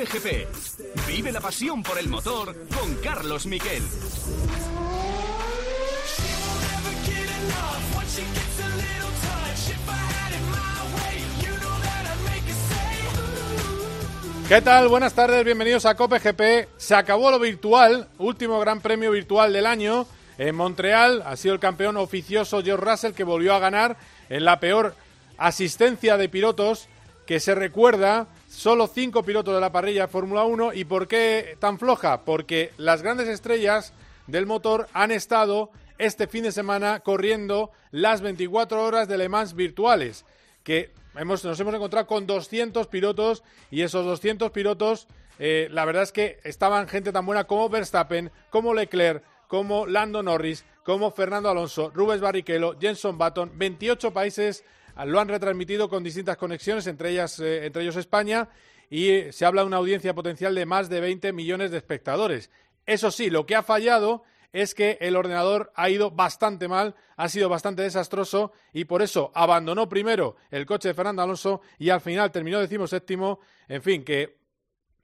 Cope GP. Vive la pasión por el motor con Carlos Miquel. ¿Qué tal? Buenas tardes, bienvenidos a Cope GP. Se acabó lo virtual, último gran premio virtual del año. En Montreal ha sido el campeón oficioso George Russell que volvió a ganar en la peor asistencia de pilotos que se recuerda. Solo cinco pilotos de la parrilla Fórmula 1. ¿Y por qué tan floja? Porque las grandes estrellas del motor han estado este fin de semana corriendo las 24 horas de Le Mans virtuales. Que hemos, nos hemos encontrado con 200 pilotos y esos 200 pilotos, eh, la verdad es que estaban gente tan buena como Verstappen, como Leclerc, como Lando Norris, como Fernando Alonso, Rubens Barrichello, Jenson Button, 28 países lo han retransmitido con distintas conexiones, entre ellas, eh, entre ellos España, y se habla de una audiencia potencial de más de 20 millones de espectadores. Eso sí, lo que ha fallado es que el ordenador ha ido bastante mal, ha sido bastante desastroso y por eso abandonó primero el coche de Fernando Alonso y al final terminó decimoséptimo. En fin, que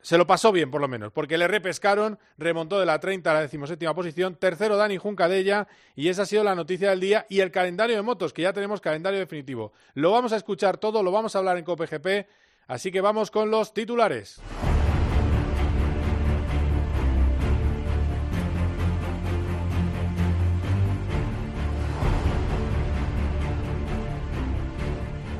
se lo pasó bien, por lo menos, porque le repescaron, remontó de la 30 a la decimoséptima posición, tercero Dani ella y esa ha sido la noticia del día, y el calendario de motos, que ya tenemos calendario definitivo. Lo vamos a escuchar todo, lo vamos a hablar en COPGP, así que vamos con los titulares.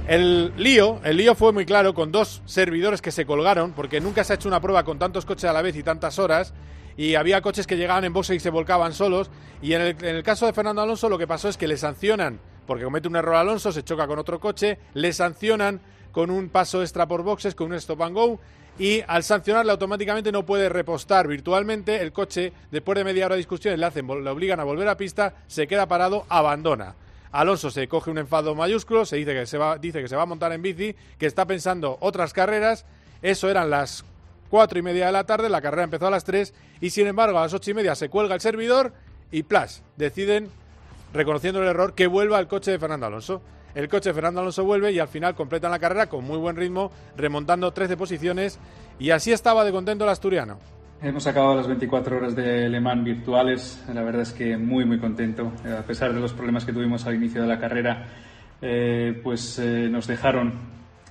El lío, el lío fue muy claro con dos servidores que se colgaron, porque nunca se ha hecho una prueba con tantos coches a la vez y tantas horas, y había coches que llegaban en boxe y se volcaban solos, y en el, caso de Fernando Alonso lo que pasó es que le sancionan, porque comete un error Alonso, se choca con otro coche, le sancionan con un paso extra por boxes, con un stop and go, y al sancionarle automáticamente no puede repostar virtualmente, el coche, después de media hora de discusión, le, hacen, le obligan a volver a pista, se queda parado, abandona. Alonso se coge un enfado mayúsculo, se dice que se va, dice que se va a montar en bici, que está pensando otras carreras. Eso eran las cuatro y media de la tarde, la carrera empezó a las tres y sin embargo a las ocho y media se cuelga el servidor y plas, deciden, reconociendo el error, que vuelva el coche de Fernando Alonso. El coche de Fernando Alonso vuelve y al final completan la carrera con muy buen ritmo, remontando 13 posiciones y así estaba de contento el asturiano. Hemos acabado las 24 horas de Le Mans virtuales. La verdad es que muy, muy contento. A pesar de los problemas que tuvimos al inicio de la carrera, eh, pues eh, nos dejaron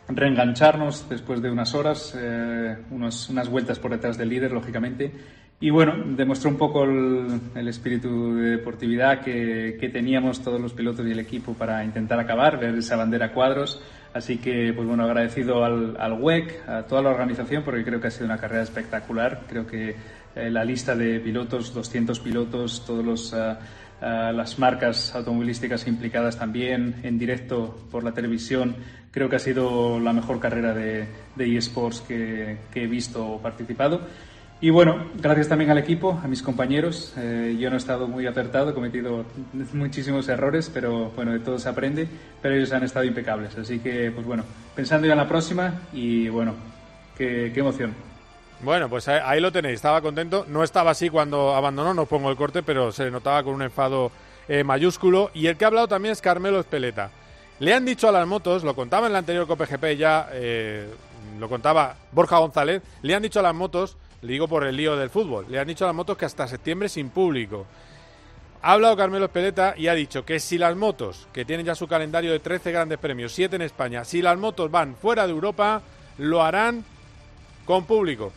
reengancharnos después de unas horas, eh, unas vueltas por detrás del líder, lógicamente. Y bueno, demostró un poco el, espíritu de deportividad que, teníamos todos los pilotos y el equipo para intentar acabar, ver esa bandera cuadros. Así que, pues bueno, agradecido al, WEC, a toda la organización, porque creo que ha sido una carrera espectacular. Creo que eh, la lista de pilotos, 200 pilotos, todas uh, las marcas automovilísticas implicadas también, en directo por la televisión, creo que ha sido la mejor carrera de, de eSports que he visto o participado. Y bueno, gracias también al equipo, a mis compañeros. Eh, yo no he estado muy acertado, he cometido muchísimos errores, pero bueno, de todo se aprende, pero ellos han estado impecables. Así que, pues bueno, pensando ya en la próxima y bueno, qué, emoción. Bueno, pues ahí, lo tenéis, estaba contento. No estaba así cuando abandonó, no pongo el corte, pero se notaba con un enfado eh, mayúsculo. Y el que ha hablado también es Carmelo Espeleta. Le han dicho a las motos, lo contaba en el anterior COPGP ya, eh, lo contaba Borja González, le han dicho a las motos le digo por el lío del fútbol. Le han dicho a las motos que hasta septiembre sin público. Ha hablado Carmelo Espeleta y ha dicho que si las motos, que tienen ya su calendario de 13 grandes premios, 7 en España, si las motos van fuera de Europa, lo harán con público.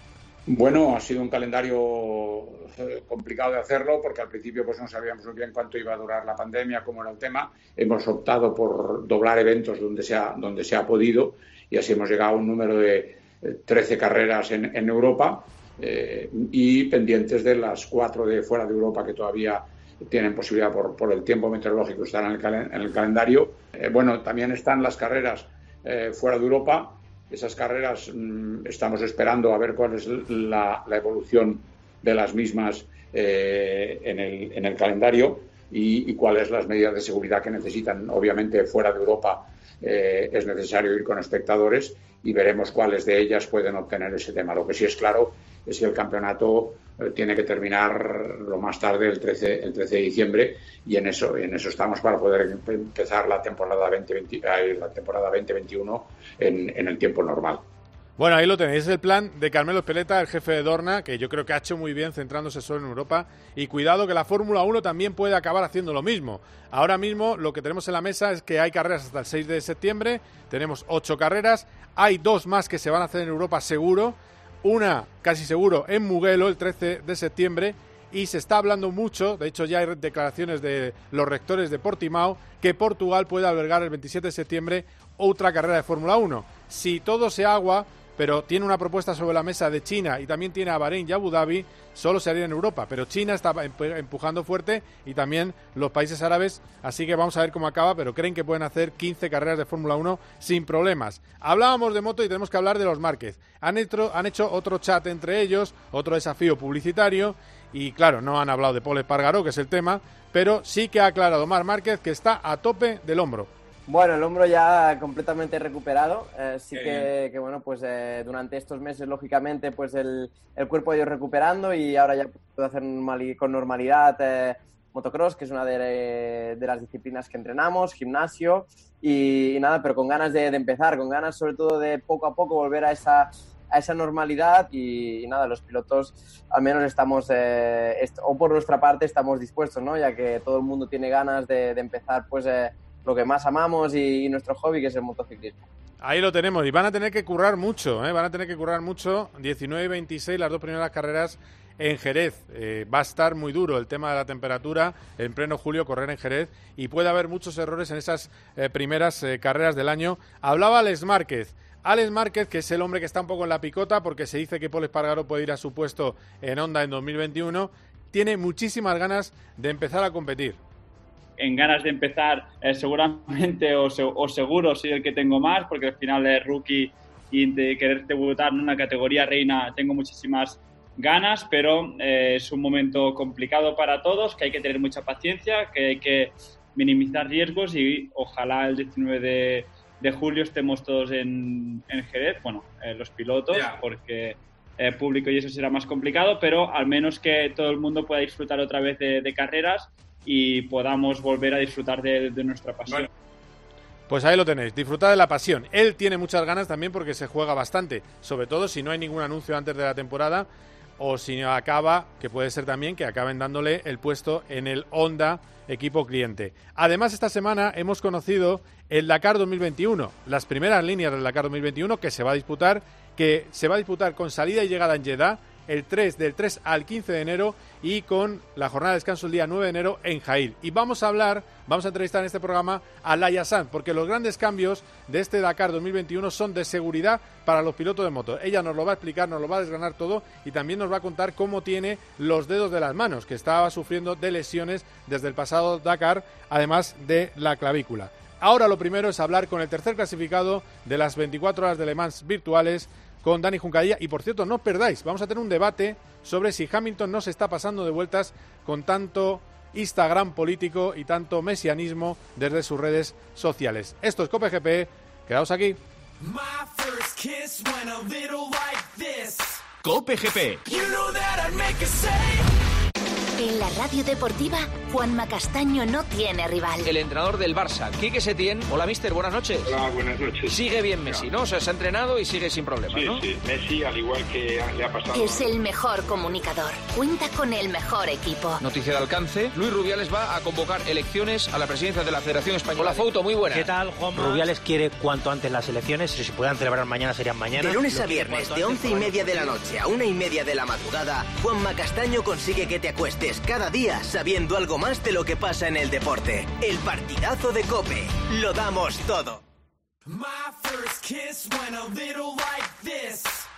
Bueno, ha sido un calendario eh, complicado de hacerlo porque al principio pues no sabíamos muy bien cuánto iba a durar la pandemia, cómo era el tema. Hemos optado por doblar eventos donde se ha, donde se ha podido y así hemos llegado a un número de 13 eh, carreras en, en Europa eh, y pendientes de las cuatro de fuera de Europa que todavía tienen posibilidad por, por el tiempo meteorológico estar en el, en el calendario. Eh, bueno, también están las carreras eh, fuera de Europa. Esas carreras mm, estamos esperando a ver cuál es la, la evolución de las mismas en el, en, el, calendario y, y, cuáles las medidas de seguridad que necesitan. Obviamente, fuera de Europa es necesario ir con espectadores y veremos cuáles de ellas pueden obtener ese tema. Lo que sí es claro es que el campeonato eh, tiene que terminar lo más tarde, el 13, el 13 de diciembre, y en eso, en eso estamos para poder empezar la temporada, 2020, eh, la temporada 2021 en, en el tiempo normal. Bueno, ahí lo tenéis, el plan de Carmelo Espeleta, el jefe de Dorna, que yo creo que ha hecho muy bien centrándose solo en Europa. Y cuidado que la Fórmula 1 también puede acabar haciendo lo mismo. Ahora mismo lo que tenemos en la mesa es que hay carreras hasta el 6 de septiembre, tenemos ocho carreras, hay dos más que se van a hacer en Europa seguro, una casi seguro en Mugello el 13 de septiembre y se está hablando mucho, de hecho ya hay declaraciones de los rectores de Portimao, que Portugal puede albergar el 27 de septiembre otra carrera de Fórmula 1. Si todo se agua, pero tiene una propuesta sobre la mesa de China y también tiene a Bahrein y Abu Dhabi, solo se haría en Europa. Pero China está empujando fuerte y también los países árabes, así que vamos a ver cómo acaba, pero creen que pueden hacer 15 carreras de Fórmula 1 sin problemas. Hablábamos de moto y tenemos que hablar de los Márquez. Han hecho, hecho otro chat entre ellos, otro desafío publicitario y claro, no han hablado de Paul Espargaró, que es el tema, pero sí que ha aclarado Mar Márquez que está a tope del hombro. Bueno, el hombro ya completamente recuperado. Eh, sí que, bueno, pues eh, durante estos meses, lógicamente, pues el, el, cuerpo ha ido recuperando y ahora ya puedo hacer con normalidad eh, motocross, que es una de, de, las disciplinas que entrenamos, gimnasio y, nada, pero con ganas de, de, empezar, con ganas sobre todo de poco a poco volver a esa, a esa normalidad y, nada, los pilotos al menos estamos, o por nuestra parte, estamos dispuestos, ¿no? Ya que todo el mundo tiene ganas de, de empezar, pues lo que más amamos y, nuestro hobby, que es el motociclismo. Ahí lo tenemos, y van a tener que currar mucho, ¿eh? van a tener que currar mucho. 19 y 26, las dos primeras carreras en Jerez. Eh, va a estar muy duro el tema de la temperatura en pleno julio, correr en Jerez, y puede haber muchos errores en esas eh, primeras carreras del año. Hablaba Alex Márquez. Alex Márquez, que es el hombre que está un poco en la picota, porque se dice que Paul Espargaro puede ir a su puesto en Honda en 2021, tiene muchísimas ganas de empezar a competir en ganas de empezar, eh, seguramente o, seguro soy el que tengo más, porque al final es rookie y de querer debutar en una categoría reina tengo muchísimas ganas, pero eh, es un momento complicado para todos, que hay que tener mucha paciencia, que hay que minimizar riesgos y ojalá el 19 de, julio estemos todos en, Jerez, bueno, eh, los pilotos, porque el público y eso será más complicado, pero al menos que todo el mundo pueda disfrutar otra vez de carreras y podamos volver a disfrutar de, nuestra pasión. Pues ahí lo tenéis, disfrutar de la pasión. Él tiene muchas ganas también porque se juega bastante, sobre todo si no hay ningún anuncio antes de la temporada o si acaba, que puede ser también que acaben dándole el puesto en el Honda equipo cliente. Además, esta semana hemos conocido el Dakar 2021, las primeras líneas del Dakar 2021 que se va a disputar, que se va a disputar con salida y llegada en Jeddah el 3 del 3 al 15 de enero y con la jornada de descanso el día 9 de enero en Jail. Y vamos a hablar, vamos a entrevistar en este programa a Laia Sanz, porque los grandes cambios de este Dakar 2021 son de seguridad para los pilotos de moto. Ella nos lo va a explicar, nos lo va a desgranar todo y también nos va a contar cómo tiene los dedos de las manos, que estaba sufriendo de lesiones desde el pasado Dakar, además de la clavícula. Ahora lo primero es hablar con el tercer clasificado de las 24 horas de Le Mans virtuales, con Dani Juncadilla. Y por cierto, no os perdáis, vamos a tener un debate sobre si Hamilton no se está pasando de vueltas con tanto Instagram político y tanto mesianismo desde sus redes sociales. Esto es Cope GP, quedaos aquí. Cope GP. En la radio deportiva, Juanma Castaño no tiene rival. El entrenador del Barça, Quique Setién. Hola, mister, buenas noches. Hola, buenas noches. Sigue bien Messi, ¿no? O sea, se ha entrenado y sigue sin problemas, ¿no? Sí, Messi, al igual que le ha pasado. Es el mejor comunicador. Cuenta con el mejor equipo. Noticia de alcance. Luis Rubiales va a convocar elecciones a la presidencia de la Federación Española. Hola, foto, muy buena. ¿Qué tal, Juan? Rubiales quiere cuanto antes las elecciones. Si se puedan celebrar mañana, serían mañana. De lunes a viernes, de once y media de la noche a una y media de la madrugada, Juanma Castaño consigue que te acuestes cada día sabiendo algo más de lo que pasa en el deporte. El partidazo de Cope. Lo damos todo.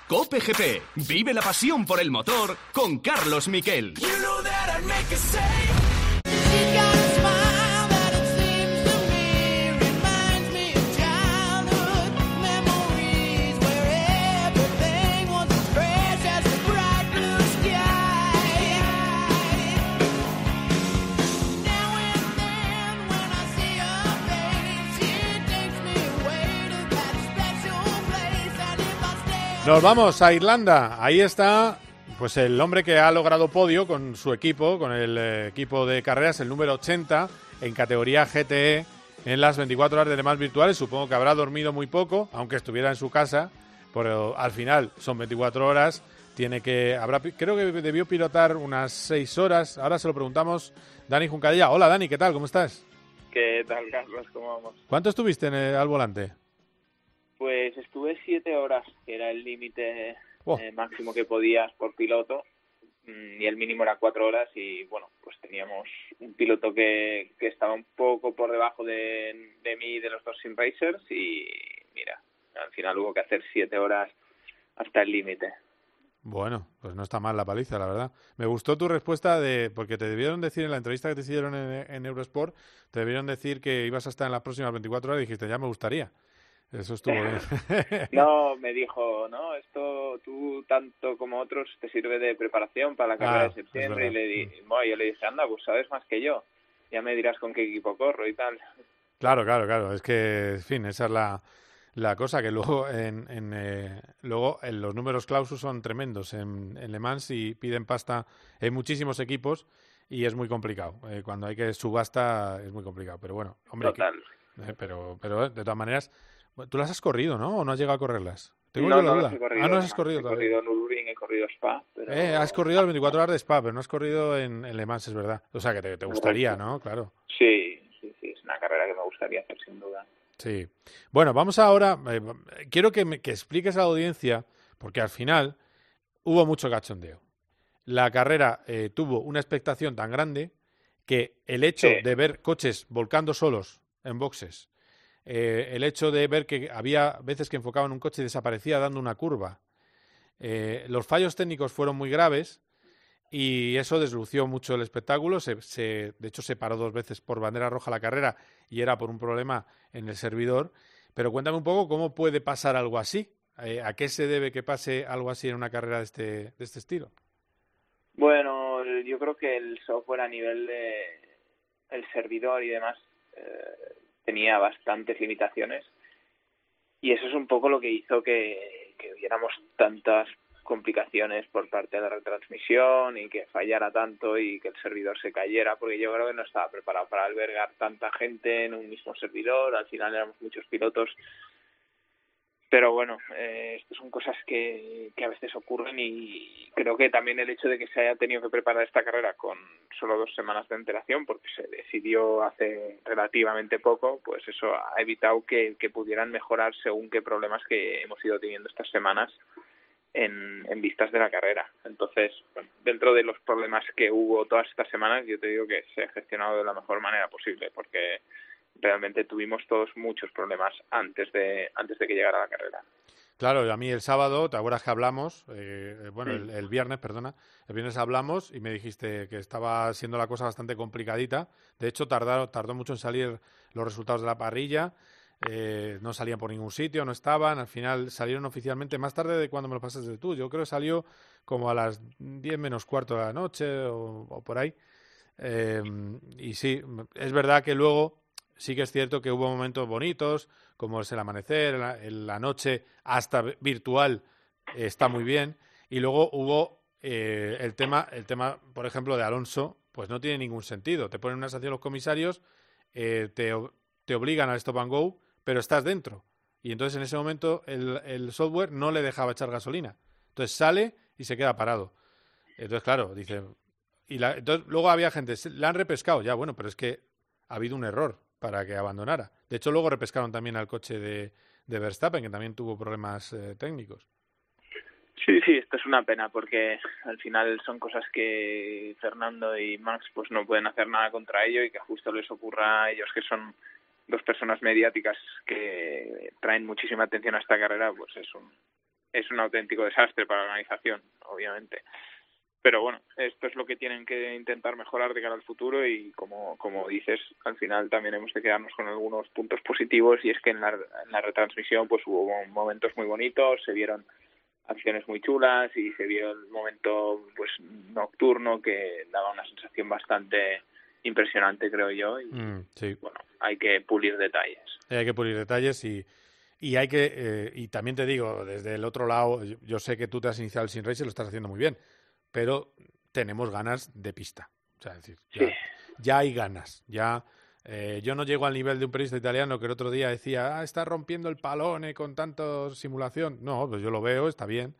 Cope GP. Vive la pasión por el motor con Carlos Miquel. Nos vamos a Irlanda. Ahí está pues el hombre que ha logrado podio con su equipo, con el eh, equipo de carreras, el número 80 en categoría GTE en las 24 horas de demás virtuales. Supongo que habrá dormido muy poco, aunque estuviera en su casa. pero al final son 24 horas. Tiene que, habrá, creo que debió pilotar unas 6 horas. Ahora se lo preguntamos. Dani Juncadilla. Hola Dani, ¿qué tal? ¿Cómo estás? ¿Qué tal, Carlos? ¿Cómo vamos? ¿Cuánto estuviste en el, al volante? Pues estuve 7 horas, que era el límite Oh. eh, máximo que podías por piloto. Mm, Y el mínimo era 4 horas. Y bueno, pues teníamos un piloto que, que estaba un poco por debajo de, de mí y de los dos Sim Racers. Y mira, al final hubo que hacer 7 horas hasta el límite. Bueno, pues no está mal la paliza, la verdad. Me gustó tu respuesta de, porque te debieron decir en la entrevista que te hicieron en, en Eurosport, te debieron decir que ibas a estar en las próximas 24 horas y dijiste, ya me gustaría. Eso estuvo bien. No, me dijo, no, esto tú tanto como otros te sirve de preparación para la carrera Ah, de septiembre. Y le di, bueno, yo le dije, anda, pues sabes más que yo. Ya me dirás con qué equipo corro y tal. Claro, claro, claro. Es que, en fin, esa es la, la cosa que luego en, en eh, luego en los números clausus son tremendos en, en Le Mans y piden pasta en muchísimos equipos y es muy complicado. Eh, cuando hay que subasta es muy complicado. Pero bueno, hombre, que- Total. eh, pero, pero eh, de todas maneras, tú las has corrido, ¿no? ¿O no has llegado a correrlas? Tengo no, no las he corrido. ah, no las has corrido He todavía. corrido Nürburgring, he corrido Spa. Pero... Eh, has corrido las 24 horas de Spa, pero no has corrido en, en Le Mans, es verdad. O sea, que te, te gustaría, ¿no? Claro. Sí, sí, sí, es una carrera que me gustaría hacer sin duda. Sí. Bueno, vamos ahora. eh, quiero que, me, que expliques a la audiencia, porque al final hubo mucho cachondeo. La carrera eh, tuvo una expectación tan grande que el hecho Sí. de ver coches volcando solos en boxes, eh, el hecho de ver que había veces que enfocaban un coche y desaparecía dando una curva, eh, los fallos técnicos fueron muy graves y eso deslució mucho el espectáculo. Se, se- de hecho, se paró dos veces por bandera roja la carrera y era por un problema en el servidor. Pero cuéntame un poco cómo puede pasar algo así. Eh, ¿A qué se debe que pase algo así en una carrera de este, de este estilo? Bueno, yo creo que el software a nivel de el servidor y demás eh, tenía bastantes limitaciones. Y eso es un poco lo que hizo que, que hubiéramos tantas complicaciones por parte de la retransmisión y que fallara tanto y que el servidor se cayera porque yo creo que no estaba preparado para albergar tanta gente en un mismo servidor. Al final éramos muchos pilotos pero bueno, eh, estas son cosas que, que a veces ocurren y creo que también el hecho de que se haya tenido que preparar esta carrera con solo dos semanas de antelación, porque se decidió hace relativamente poco, pues eso ha evitado que, que pudieran mejorar según qué problemas que hemos ido teniendo estas semanas en, en vistas de la carrera. Entonces, bueno, dentro de los problemas que hubo todas estas semanas, yo te digo que se ha gestionado de la mejor manera posible, porque realmente tuvimos todos muchos problemas antes de antes de que llegara la carrera. Claro, a mí el sábado, ¿te acuerdas que hablamos? Eh, bueno, Sí. el, el viernes, perdona. El viernes hablamos y me dijiste que estaba siendo la cosa bastante complicadita. De hecho, tardaron, tardó mucho en salir los resultados de la parrilla. Eh, no salían por ningún sitio, no estaban. Al final salieron oficialmente más tarde de cuando me lo pasaste tú. Yo creo que salió como a las 10 menos cuarto de la noche o, o por ahí. Eh, y sí, es verdad que luego sí que es cierto que hubo momentos bonitos, como es el amanecer, la, noche hasta virtual está muy bien. Y luego hubo eh, el tema, el tema, por ejemplo, de Alonso, pues no tiene ningún sentido. Te ponen una sanción los comisarios, eh, te, te obligan al stop and go, pero estás dentro. Y entonces en ese momento el, software no le dejaba echar gasolina. Entonces sale y se queda parado. Entonces, claro, dice. Y la- entonces, luego había gente, "Se- la han repescado, ya, bueno, pero es que ha habido un error para que abandonara. De hecho, luego repescaron también al coche de, Verstappen, que también tuvo problemas eh, técnicos. Sí, sí, esto es una pena porque al final son cosas que Fernando y Max pues no pueden hacer nada contra ello y que justo les ocurra a ellos que son dos personas mediáticas que traen muchísima atención a esta carrera, pues es un es un auténtico desastre para la organización, obviamente. Pero bueno, esto es lo que tienen que intentar mejorar de cara al futuro y como, como dices, al final también hemos de quedarnos con algunos puntos positivos y es que en la, en la retransmisión pues hubo momentos muy bonitos, se vieron acciones muy chulas y se vio el momento pues nocturno que daba una sensación bastante impresionante creo yo y Mm, sí. bueno hay que pulir detalles Hay que pulir detalles y, y hay que eh, y también te digo desde el otro lado yo, yo sé que tú te has iniciado el sin race y lo estás haciendo muy bien pero tenemos ganas de pista o sea es decir ya, ya hay ganas ya Eh, yo no llego al nivel de un periodista italiano que el otro día decía, ah, está rompiendo el palone con tanto simulación. No, pues yo lo veo, está bien,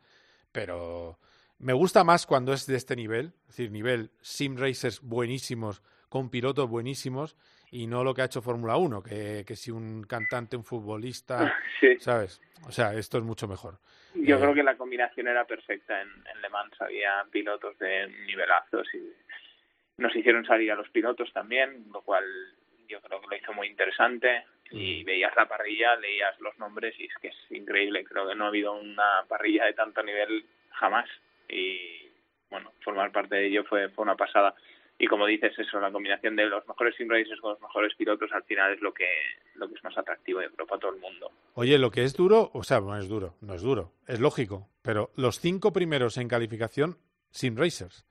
pero me gusta más cuando es de este nivel, es decir, nivel sim racers buenísimos, con pilotos buenísimos, y no lo que ha hecho Fórmula 1, que, que si un cantante, un futbolista, ¿sabes? O sea, esto es mucho mejor. Yo Eh, creo que la combinación era perfecta en, en Le Mans. Había pilotos de nivelazos y nos hicieron salir a los pilotos también, lo cual yo creo que lo hizo muy interesante. Y veías la parrilla, leías los nombres y es que es increíble. Creo que no ha habido una parrilla de tanto nivel jamás. Y bueno, formar parte de ello fue, fue una pasada. Y como dices eso, la combinación de los mejores sim con los mejores pilotos al final es lo que, lo que es más atractivo, yo creo, para todo el mundo. Oye, lo que es duro, o sea, no es duro, no es duro, es lógico, pero los cinco primeros en calificación, sim racers.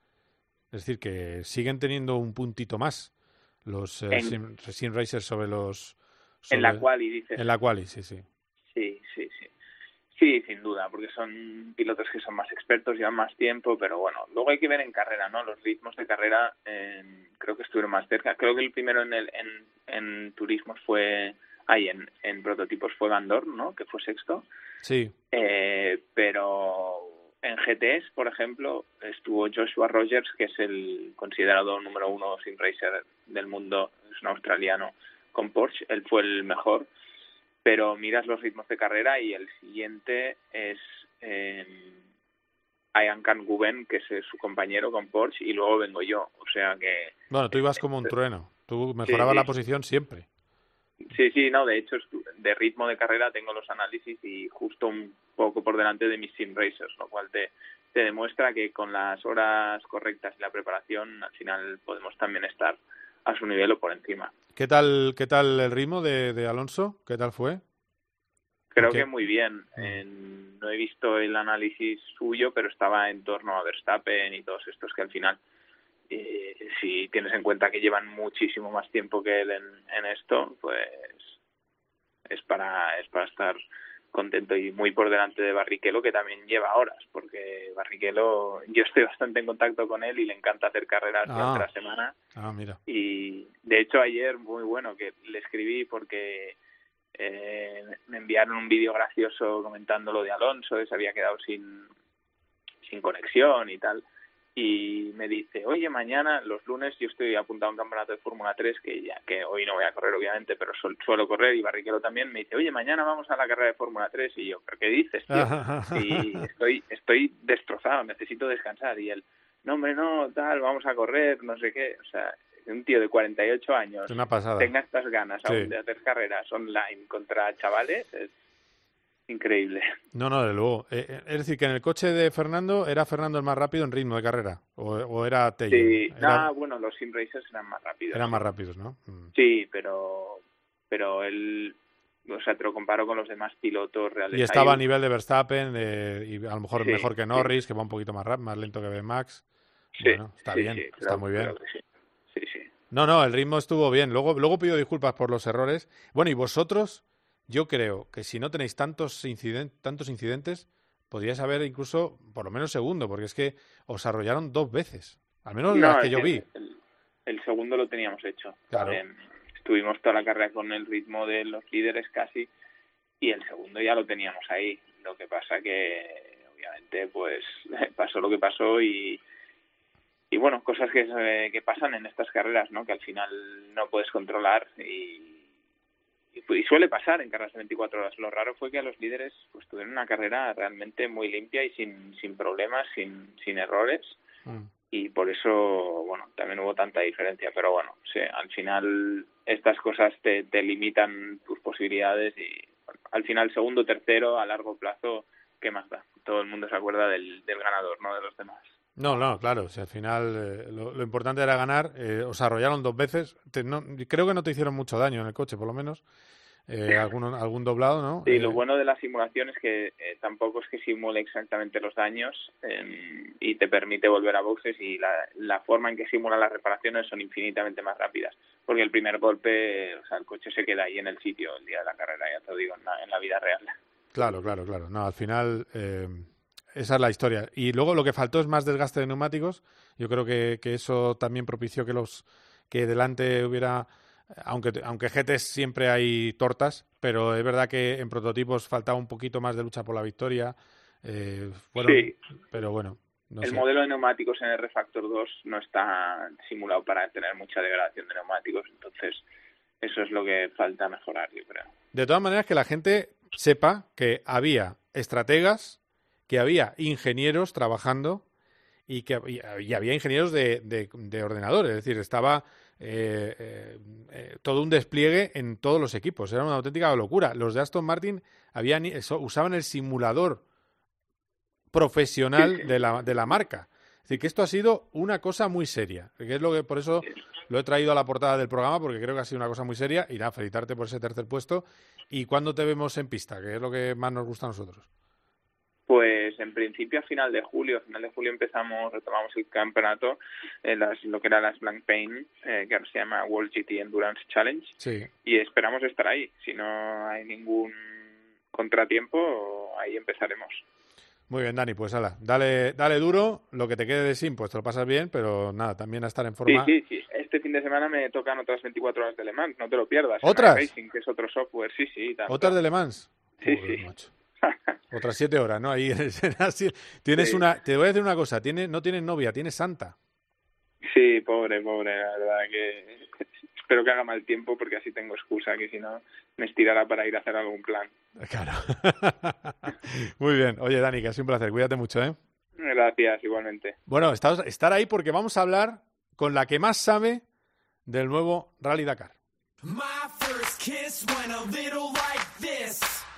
Es decir, que siguen teniendo un puntito más los eh, En- sim, sim racers sobre los... En la quali, dices. En la quali, sí, sí. Sí, sí, sí. Sí, sin duda, porque son pilotos que son más expertos, llevan más tiempo, pero bueno, luego hay que ver en carrera, ¿no? Los ritmos de carrera eh, creo que estuvieron más cerca. Creo que el primero en el, en, en turismos fue, ahí en, en prototipos fue Van Dorn, ¿no? Que fue sexto. Sí, Eh, pero en GTs, por ejemplo, estuvo Joshua Rogers, que es el considerado número uno sim racer del mundo, es un australiano con Porsche, él fue el mejor, pero miras los ritmos de carrera y el siguiente es eh, Ian Can Guben, que es eh, su compañero con Porsche, y luego vengo yo, o sea que bueno, tú ibas como un trueno, tú mejorabas sí. la posición siempre. Sí, sí, no, de hecho, de ritmo de carrera tengo los análisis y justo un poco por delante de mis sim racers, lo cual te, te demuestra que con las horas correctas y la preparación, al final podemos también estar a su nivel o por encima. ¿Qué tal, qué tal el ritmo de, de Alonso? ¿Qué tal fue? Creo que muy bien. En- no he visto el análisis suyo, pero estaba en torno a Verstappen y todos estos que al final, eh, si tienes en cuenta que llevan muchísimo más tiempo que él en, en esto, pues es para, es para estar contento y muy por delante de Barrichello, que también lleva horas, porque Barrichello, yo estoy bastante en contacto con él y le encanta hacer carreras Ah. durante la semana Ah, mira. y de hecho ayer muy bueno que le escribí porque eh, me enviaron un vídeo gracioso comentando lo de Alonso que se había quedado sin sin conexión y tal y me dice oye mañana los lunes yo estoy apuntado a un campeonato de Fórmula 3 que ya que hoy no voy a correr obviamente pero suel- suelo correr y Barrichello también me dice oye mañana vamos a la carrera de Fórmula 3 y yo pero qué dices tío y estoy estoy destrozado necesito descansar y él no hombre no tal vamos a correr no sé qué o sea un tío de 48 años una pasada. tenga estas ganas Sí. aún de hacer carreras online contra chavales es increíble No, no, de luego. Eh, eh, es decir, que en el coche de Fernando era Fernando el más rápido en ritmo de carrera. O, o era Tello. sí Era- no, bueno los sim racers eran más rápidos eran más rápidos, ¿no? Mm. sí pero pero él o sea te lo comparo con los demás pilotos reales Y estaba a nivel de Verstappen y a lo mejor Sí, mejor que sí. Norris, que va un poquito más, rap- más lento que Max. sí, Bueno, está sí, bien, está muy bien. sí sí No, no, el ritmo estuvo bien. Luego, luego pido disculpas por los errores. Bueno, y vosotros, yo creo que si no tenéis tantos, inciden- tantos incidentes, podríais haber incluso, por lo menos segundo, porque es que os arrollaron dos veces. Al menos No, las que el- yo vi. El, el segundo lo teníamos hecho. Claro. Eh, estuvimos toda la carrera con el ritmo de los líderes casi y el segundo ya lo teníamos ahí. Lo que pasa que obviamente pues pasó lo que pasó y y bueno, cosas que, que pasan en estas carreras, ¿no? Que al final no puedes controlar y, y, suele pasar en carreras de 24 horas. Lo raro fue que a los líderes pues tuvieron una carrera realmente muy limpia y sin, sin problemas, sin, sin errores Mm. y por eso, bueno, también hubo tanta diferencia. Pero bueno, sí, al final estas cosas te, te limitan tus posibilidades y bueno, al final segundo, tercero, a largo plazo, ¿qué más da? Todo el mundo se acuerda del, del ganador, no de los demás. No, no, claro. Si al final eh, lo, lo importante era ganar, eh, os arrollaron dos veces. Te- no- creo que no te hicieron mucho daño en el coche, por lo menos. Eh, alguno- algún doblado, ¿no? Sí, Eh, lo bueno de la simulación es que eh, tampoco es que simule exactamente los daños eh, y te permite volver a boxes y la, la forma en que simula las reparaciones son infinitamente más rápidas. Porque el primer golpe, o sea, el coche se queda ahí en el sitio el día de la carrera, ya te lo digo, en la, en la vida real. Claro, claro, claro. No, al final eh, esa es la historia. Y luego lo que faltó es más desgaste de neumáticos. Yo creo que, que eso también propició que los que delante hubiera aunque, aunque GTs siempre hay tortas, pero es verdad que en prototipos faltaba un poquito más de lucha por la victoria. Eh, sí. Pero bueno. el modelo de neumáticos en el Refactor 2 no está simulado para tener mucha degradación de neumáticos, entonces eso es lo que falta mejorar, yo creo. De todas maneras, que la gente sepa que había estrategas, que había ingenieros trabajando y que había ingenieros de, de, ordenador, es decir, estaba eh, eh, eh, todo un despliegue en todos los equipos, era una auténtica locura. Los de Aston Martin habían, usaban el simulador profesional de la, de la marca. Es decir, que esto ha sido una cosa muy seria, que es lo que por eso lo he traído a la portada del programa, porque creo que ha sido una cosa muy seria. Y nada, felicitarte por ese tercer puesto. ¿Y cuándo te vemos en pista? Que es lo que más nos gusta a nosotros. Pues en principio a final de julio, a final de julio empezamos, retomamos el campeonato, en las, lo que era las Blank Pain, eh, que ahora se llama World GT Endurance Challenge, sí. y esperamos estar ahí. Si no hay ningún contratiempo, ahí empezaremos. Muy bien, Dani, pues ala, dale, dale duro, lo que te quede de sim, pues te lo pasas bien, pero nada, también a estar en forma. Sí, sí, sí. Este fin de semana me tocan otras 24 horas de Le Mans, no te lo pierdas. ¿Otras? Racing, que es otro software, sí, sí. ¿Otras de Le Mans? Sí, sí. Otras siete horas, ¿no? Ahí tienes una. Te voy a decir una cosa. Tiene, no tienes novia, tienes santa. Sí, pobre, pobre. La verdad que espero que haga mal tiempo porque así tengo excusa que si no me estirará para ir a hacer algún plan. Claro. Muy bien. Oye, Dani, que ha sido un placer. Cuídate mucho, ¿eh? Gracias, igualmente. Bueno, estar ahí porque vamos a hablar con la que más sabe del nuevo Rally Dakar.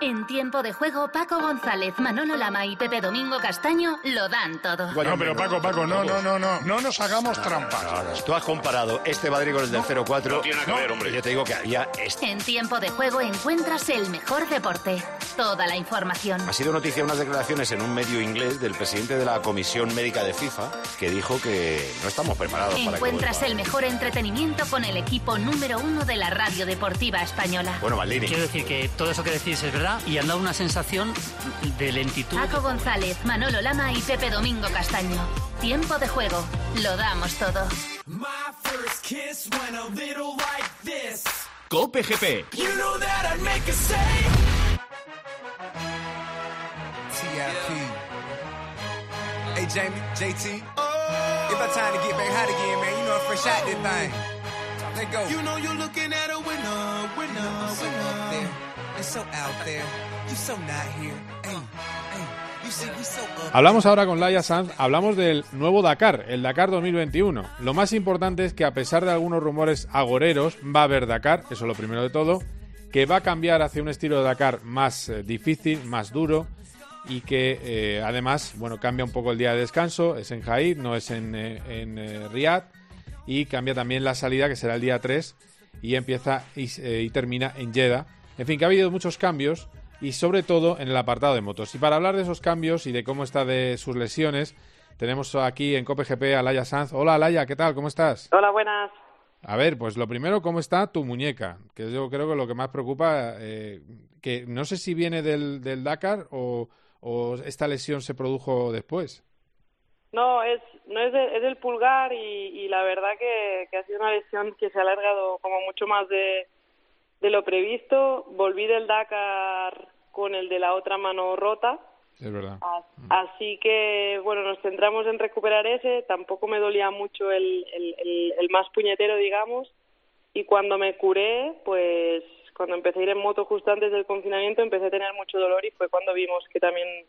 En tiempo de juego, Paco González, Manolo Lama y Pepe Domingo Castaño lo dan todo. No, pero Paco, Paco, no, no, no, no, no nos hagamos trampas. Tú has comparado este Madrid con el del 04. No tiene que ver, hombre. Yo te digo que había este. En tiempo de juego encuentras el mejor deporte. Toda la información. Ha sido noticia unas declaraciones en un medio inglés del presidente de la Comisión Médica de FIFA que dijo que no estamos preparados para Encuentras el mejor entretenimiento con el equipo número uno de la radio deportiva española. Bueno, Maldini. Quiero decir que todo eso que decís es verdad y han dado una sensación de lentitud. Paco González, Manolo Lama y Pepe Domingo Castaño. Tiempo de juego. Lo damos todo. Cope GP. Hey Jamie, JT. It's about time to get back hot again, man. You know I'm fresh out this thing. Let go. You know you're looking at a winner, winner, winner. Hablamos ahora con Laia Sanz, hablamos del nuevo Dakar, el Dakar 2021. Lo más importante es que a pesar de algunos rumores agoreros, va a haber Dakar, eso es lo primero de todo, que va a cambiar hacia un estilo de Dakar más eh, difícil, más duro y que eh, además, bueno, cambia un poco el día de descanso, es en Jaid, no es en, eh, en Riyadh. Y cambia también la salida que será el día 3 y empieza y, y termina en Jeddah en fin, que ha habido muchos cambios y sobre todo en el apartado de motos. Y para hablar de esos cambios y de cómo está de sus lesiones, tenemos aquí en COPGP a Laia Sanz. Hola Laia, ¿qué tal? ¿Cómo estás? Hola, buenas. A ver, pues lo primero, ¿cómo está tu muñeca? Que yo creo que lo que más preocupa, eh, que no sé si viene del, del Dakar o, esta lesión se produjo después. No, es, no es, es del pulgar y, la verdad que ha sido una lesión que se ha alargado como mucho más de, de lo previsto. Volví del Dakar con el de la otra mano rota. Es verdad. Así que, bueno, nos centramos en recuperar ese. Tampoco me dolía mucho el, el, el, más puñetero, digamos. Y cuando me curé, pues cuando empecé a ir en moto justo antes del confinamiento, empecé a tener mucho dolor y fue cuando vimos que también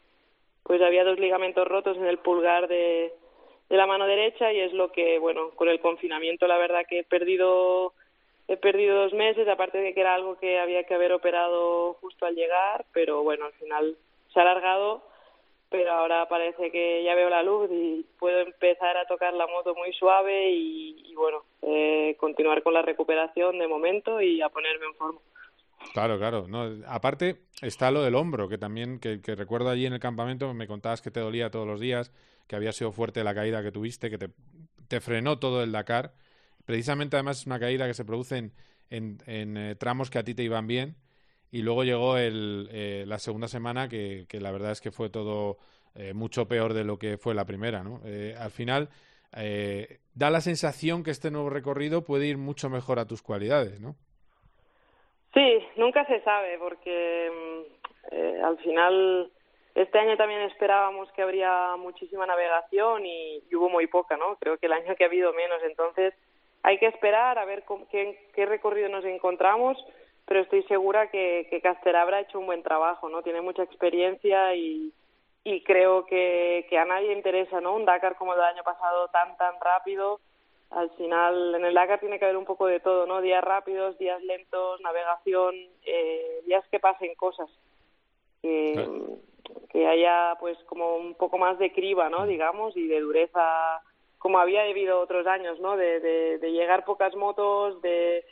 pues había dos ligamentos rotos en el pulgar de, de la mano derecha y es lo que, bueno, con el confinamiento la verdad que he perdido he perdido dos meses, aparte de que era algo que había que haber operado justo al llegar, pero bueno, al final se ha alargado, pero ahora parece que ya veo la luz y puedo empezar a tocar la moto muy suave y, bueno, eh, continuar con la recuperación de momento y a ponerme en forma. Claro, claro. Aparte está lo del hombro, que también, que, que, recuerdo allí en el campamento, me contabas que te dolía todos los días, que había sido fuerte la caída que tuviste, que te, te frenó todo el Dakar Precisamente además es una caída que se produce en, eh, tramos que a ti te iban bien y luego llegó el, eh, la segunda semana que, la verdad es que fue todo eh, mucho peor de lo que fue la primera, ¿no? Eh, al final eh, da la sensación que este nuevo recorrido puede ir mucho mejor a tus cualidades, ¿no? Sí, nunca se sabe porque mm, al final este año también esperábamos que habría muchísima navegación y, y, hubo muy poca, ¿no? Creo que el año que ha habido menos, entonces hay que esperar a ver con, qué, qué recorrido nos encontramos, pero estoy segura que, que Casterabra ha hecho un buen trabajo, ¿no? Tiene mucha experiencia y, y creo que, que a nadie interesa, ¿no? Un Dakar como el del año pasado tan, tan rápido. Al final, en el Dakar tiene que haber un poco de todo, ¿no? Días rápidos, días lentos, navegación, eh, días que pasen cosas. Que, claro. que haya, pues, como un poco más de criba, ¿no? Digamos, y de dureza, como había debido otros años, ¿no? De, de, de llegar pocas motos, de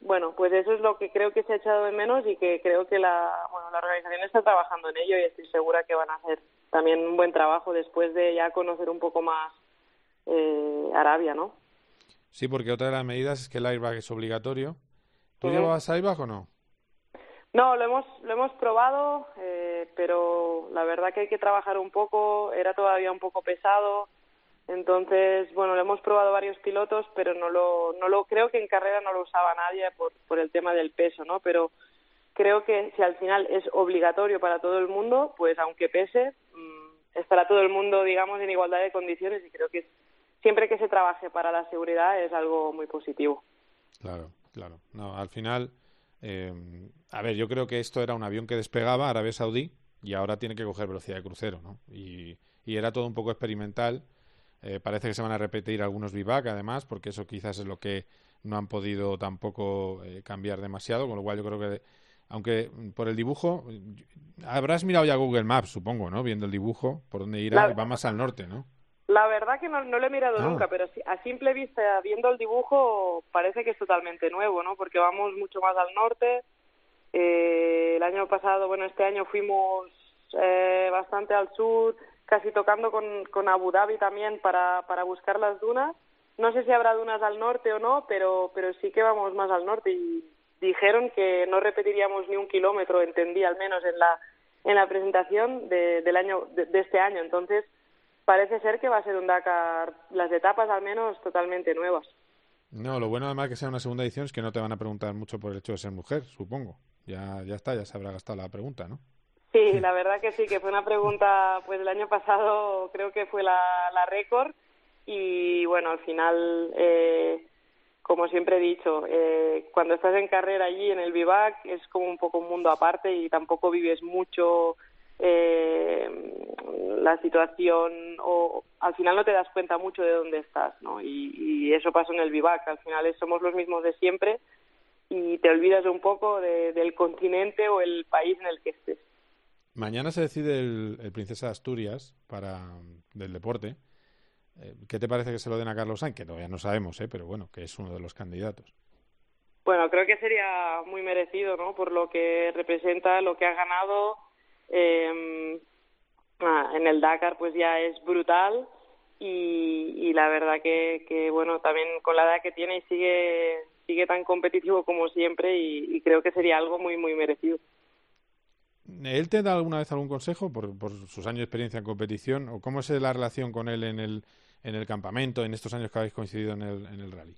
bueno, pues eso es lo que creo que se ha echado de menos y que creo que la, bueno, la organización está trabajando en ello y estoy segura que van a hacer también un buen trabajo después de ya conocer un poco más eh, Arabia, ¿no? Sí, porque otra de las medidas es que el airbag es obligatorio. ¿Tú llevabas airbag o no? No, lo hemos, lo hemos probado, eh, pero la verdad que hay que trabajar un poco, era todavía un poco pesado, entonces, bueno, lo hemos probado varios pilotos, pero no lo, creo que en carrera no lo usaba nadie por, por el tema del peso, ¿no? Pero creo que si al final es obligatorio para todo el mundo, pues aunque pese, mmm, estará todo el mundo, digamos, en igualdad de condiciones y creo que siempre que se trabaje para la seguridad es algo muy positivo. Claro, claro. No, al final, eh, a ver, yo creo que esto era un avión que despegaba Arabia Saudí y ahora tiene que coger velocidad de crucero, ¿no? Y era todo un poco experimental eh, parece que se van a repetir algunos vivac, además, porque eso quizás es lo que no han podido tampoco eh, cambiar demasiado, con lo cual yo creo que, aunque por el dibujo, habrás mirado ya Google Maps, supongo, ¿no? Viendo el dibujo, por dónde irá, la, va más al norte, ¿no? La verdad que no, no lo he mirado ah. nunca, pero a simple vista, viendo el dibujo, parece que es totalmente nuevo, ¿no? Porque vamos mucho más al norte. Eh, el año pasado, bueno, este año fuimos eh, bastante al sur casi tocando con, con Abu Dhabi también para, para buscar las dunas. No sé si habrá dunas al norte o no, pero, pero sí que vamos más al norte y dijeron que no repetiríamos ni un kilómetro, entendí al menos en la, en la presentación de, del año, de, de este año. Entonces, parece ser que va a ser un Dakar, las etapas al menos totalmente nuevas. No, lo bueno además que sea una segunda edición es que no te van a preguntar mucho por el hecho de ser mujer, supongo. Ya, ya está, ya se habrá gastado la pregunta, ¿no? Sí, la verdad que sí, que fue una pregunta, pues el año pasado creo que fue la, la récord y bueno, al final, eh, como siempre he dicho, eh, cuando estás en carrera allí en el vivac es como un poco un mundo aparte y tampoco vives mucho eh, la situación o al final no te das cuenta mucho de dónde estás, ¿no? Y, y eso pasa en el vivac, al final somos los mismos de siempre y te olvidas un poco de, del continente o el país en el que estés. Mañana se decide el, el, Princesa de Asturias para del deporte. Eh, ¿Qué te parece que se lo den a Carlos Sainz? Que todavía no sabemos, ¿eh? pero bueno, que es uno de los candidatos. Bueno, creo que sería muy merecido, ¿no? Por lo que representa, lo que ha ganado. Eh, en el Dakar, pues ya es brutal. Y, y la verdad que, bueno, también con la edad que tiene y sigue, sigue tan competitivo como siempre. Y creo que sería algo muy, muy merecido. ¿Él te da alguna vez algún consejo por, por, sus años de experiencia en competición? ¿O cómo es la relación con él en el, en el campamento, en estos años que habéis coincidido en el, en el rally?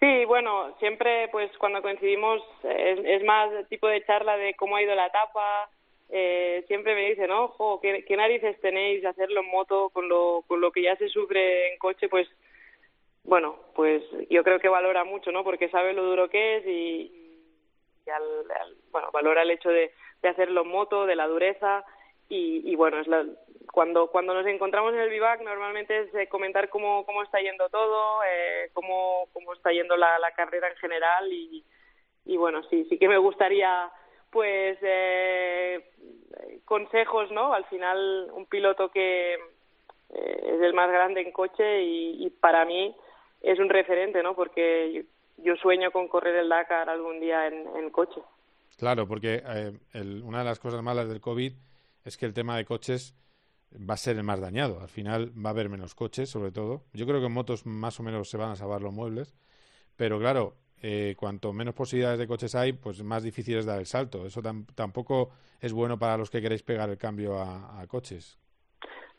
Sí, bueno, siempre pues cuando coincidimos es, más tipo de charla de cómo ha ido la etapa. Eh, siempre me dicen, ojo, ¿qué, ¿qué narices tenéis hacerlo en moto con lo, con lo que ya se sufre en coche? Pues bueno, pues yo creo que valora mucho, ¿no? Porque sabe lo duro que es y, y al, al, bueno, valora el hecho de de hacerlo moto, de la dureza y, y bueno, es la, cuando cuando nos encontramos en el vivac normalmente es eh, comentar cómo, cómo está yendo todo, eh, cómo, cómo está yendo la, carrera en general y, y bueno, sí, sí que me gustaría pues eh, consejos, ¿no? Al final un piloto que eh, es el más grande en coche y, y para mí es un referente, ¿no? Porque yo, yo sueño con correr el Dakar algún día en coche. Claro, porque eh, el, una de las cosas malas del COVID es que el tema de coches va a ser el más dañado. Al final va a haber menos coches, sobre todo. Yo creo que en motos más o menos se van a salvar los muebles. Pero claro, eh, cuanto menos posibilidades de coches hay, pues más difícil es dar el salto. Eso tampoco es bueno para los que queréis pegar el cambio a, coches.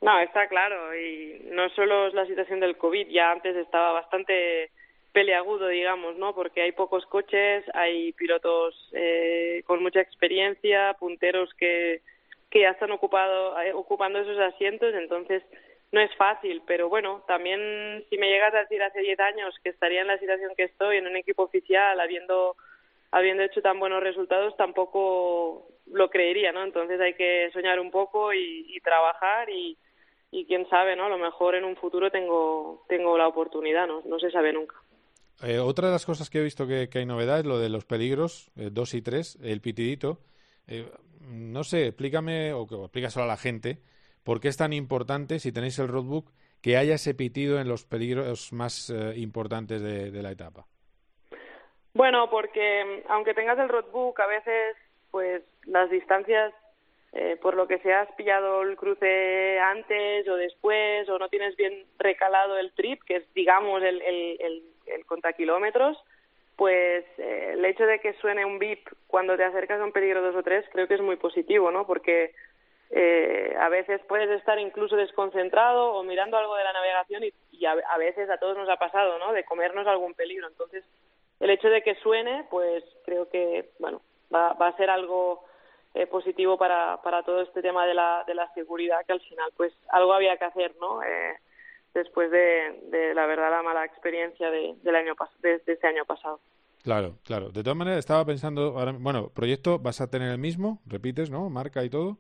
No, está claro. Y no solo es la situación del COVID, ya antes estaba bastante peleagudo, digamos, ¿no? Porque hay pocos coches, hay pilotos eh, con mucha experiencia, punteros que, que ya están ocupado, eh, ocupando esos asientos, entonces no es fácil, pero bueno, también si me llegas a decir hace 10 años que estaría en la situación que estoy, en un equipo oficial, habiendo, habiendo hecho tan buenos resultados, tampoco lo creería, ¿no? Entonces hay que soñar un poco y, trabajar y, y quién sabe, ¿no? A lo mejor en un futuro tengo, tengo la oportunidad, ¿no? No se sabe nunca. Eh, otra de las cosas que he visto que, hay novedad es lo de los peligros, 2 eh, y 3, el pitidito. Eh, no sé, explícame o, o explícaselo a la gente ¿Por qué es tan importante, si tenéis el roadbook, que haya ese pitido en los peligros más eh, importantes de, la etapa? Bueno, porque mm, aunque tengas el roadbook, a veces pues las distancias, eh, por lo que se has pillado el cruce antes o después, o no tienes bien recalado el trip, que es, digamos, el, el, el, el contakilómetros, pues eh, el hecho de que suene un bip cuando te acercas a un peligro dos o tres creo que es muy positivo, ¿no? Porque eh, a veces puedes estar incluso desconcentrado o mirando algo de la navegación y, a, veces a todos nos ha pasado, ¿no? De comernos algún peligro. Entonces, el hecho de que suene, pues creo que, bueno, va, va a ser algo eh, positivo para, para todo este tema de la, de la seguridad, que al final, pues, algo había que hacer, ¿no? Eh, después de, de, la verdad, la mala experiencia de, del año, de, de este año pasado. Claro, claro. De todas maneras, estaba pensando, ahora, bueno, proyecto vas a tener el mismo, repites, ¿no? Marca y todo.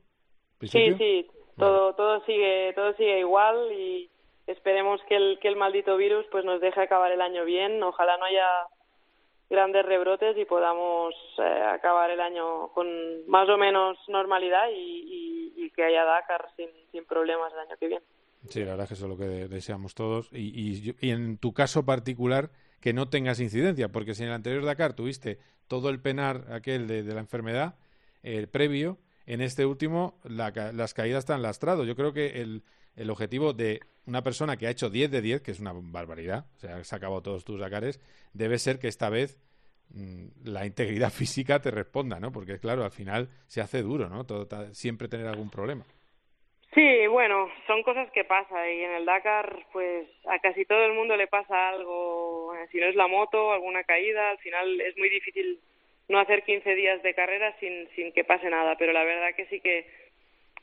Sí, sí, todo, todo sigue, todo sigue igual y esperemos que el, que el maldito virus pues nos deje acabar el año bien. Ojalá no haya grandes rebrotes y podamos eh, acabar el año con más o menos normalidad y, y, que haya Dakar sin, sin problemas el año que viene. Sí, la verdad es que eso es lo que deseamos todos. Y, y, y, en tu caso particular, que no tengas incidencia, porque si en el anterior Dakar tuviste todo el penar aquel de, la enfermedad, el previo, en este último las caídas están lastradas. Yo creo que el, objetivo de una persona que ha hecho 10 de 10, que es una barbaridad, o sea, has acabado todos tus Dakares, debe ser que esta vez mm, la integridad física te responda, ¿no? Porque, claro, al final se hace duro, ¿no? Todo, siempre tener algún problema. Sí, bueno, son cosas que pasan y en el Dakar, pues a casi todo el mundo le pasa algo, si no es la moto, alguna caída, al final es muy difícil no hacer 15 días de carrera sin, sin que pase nada, pero la verdad que sí que,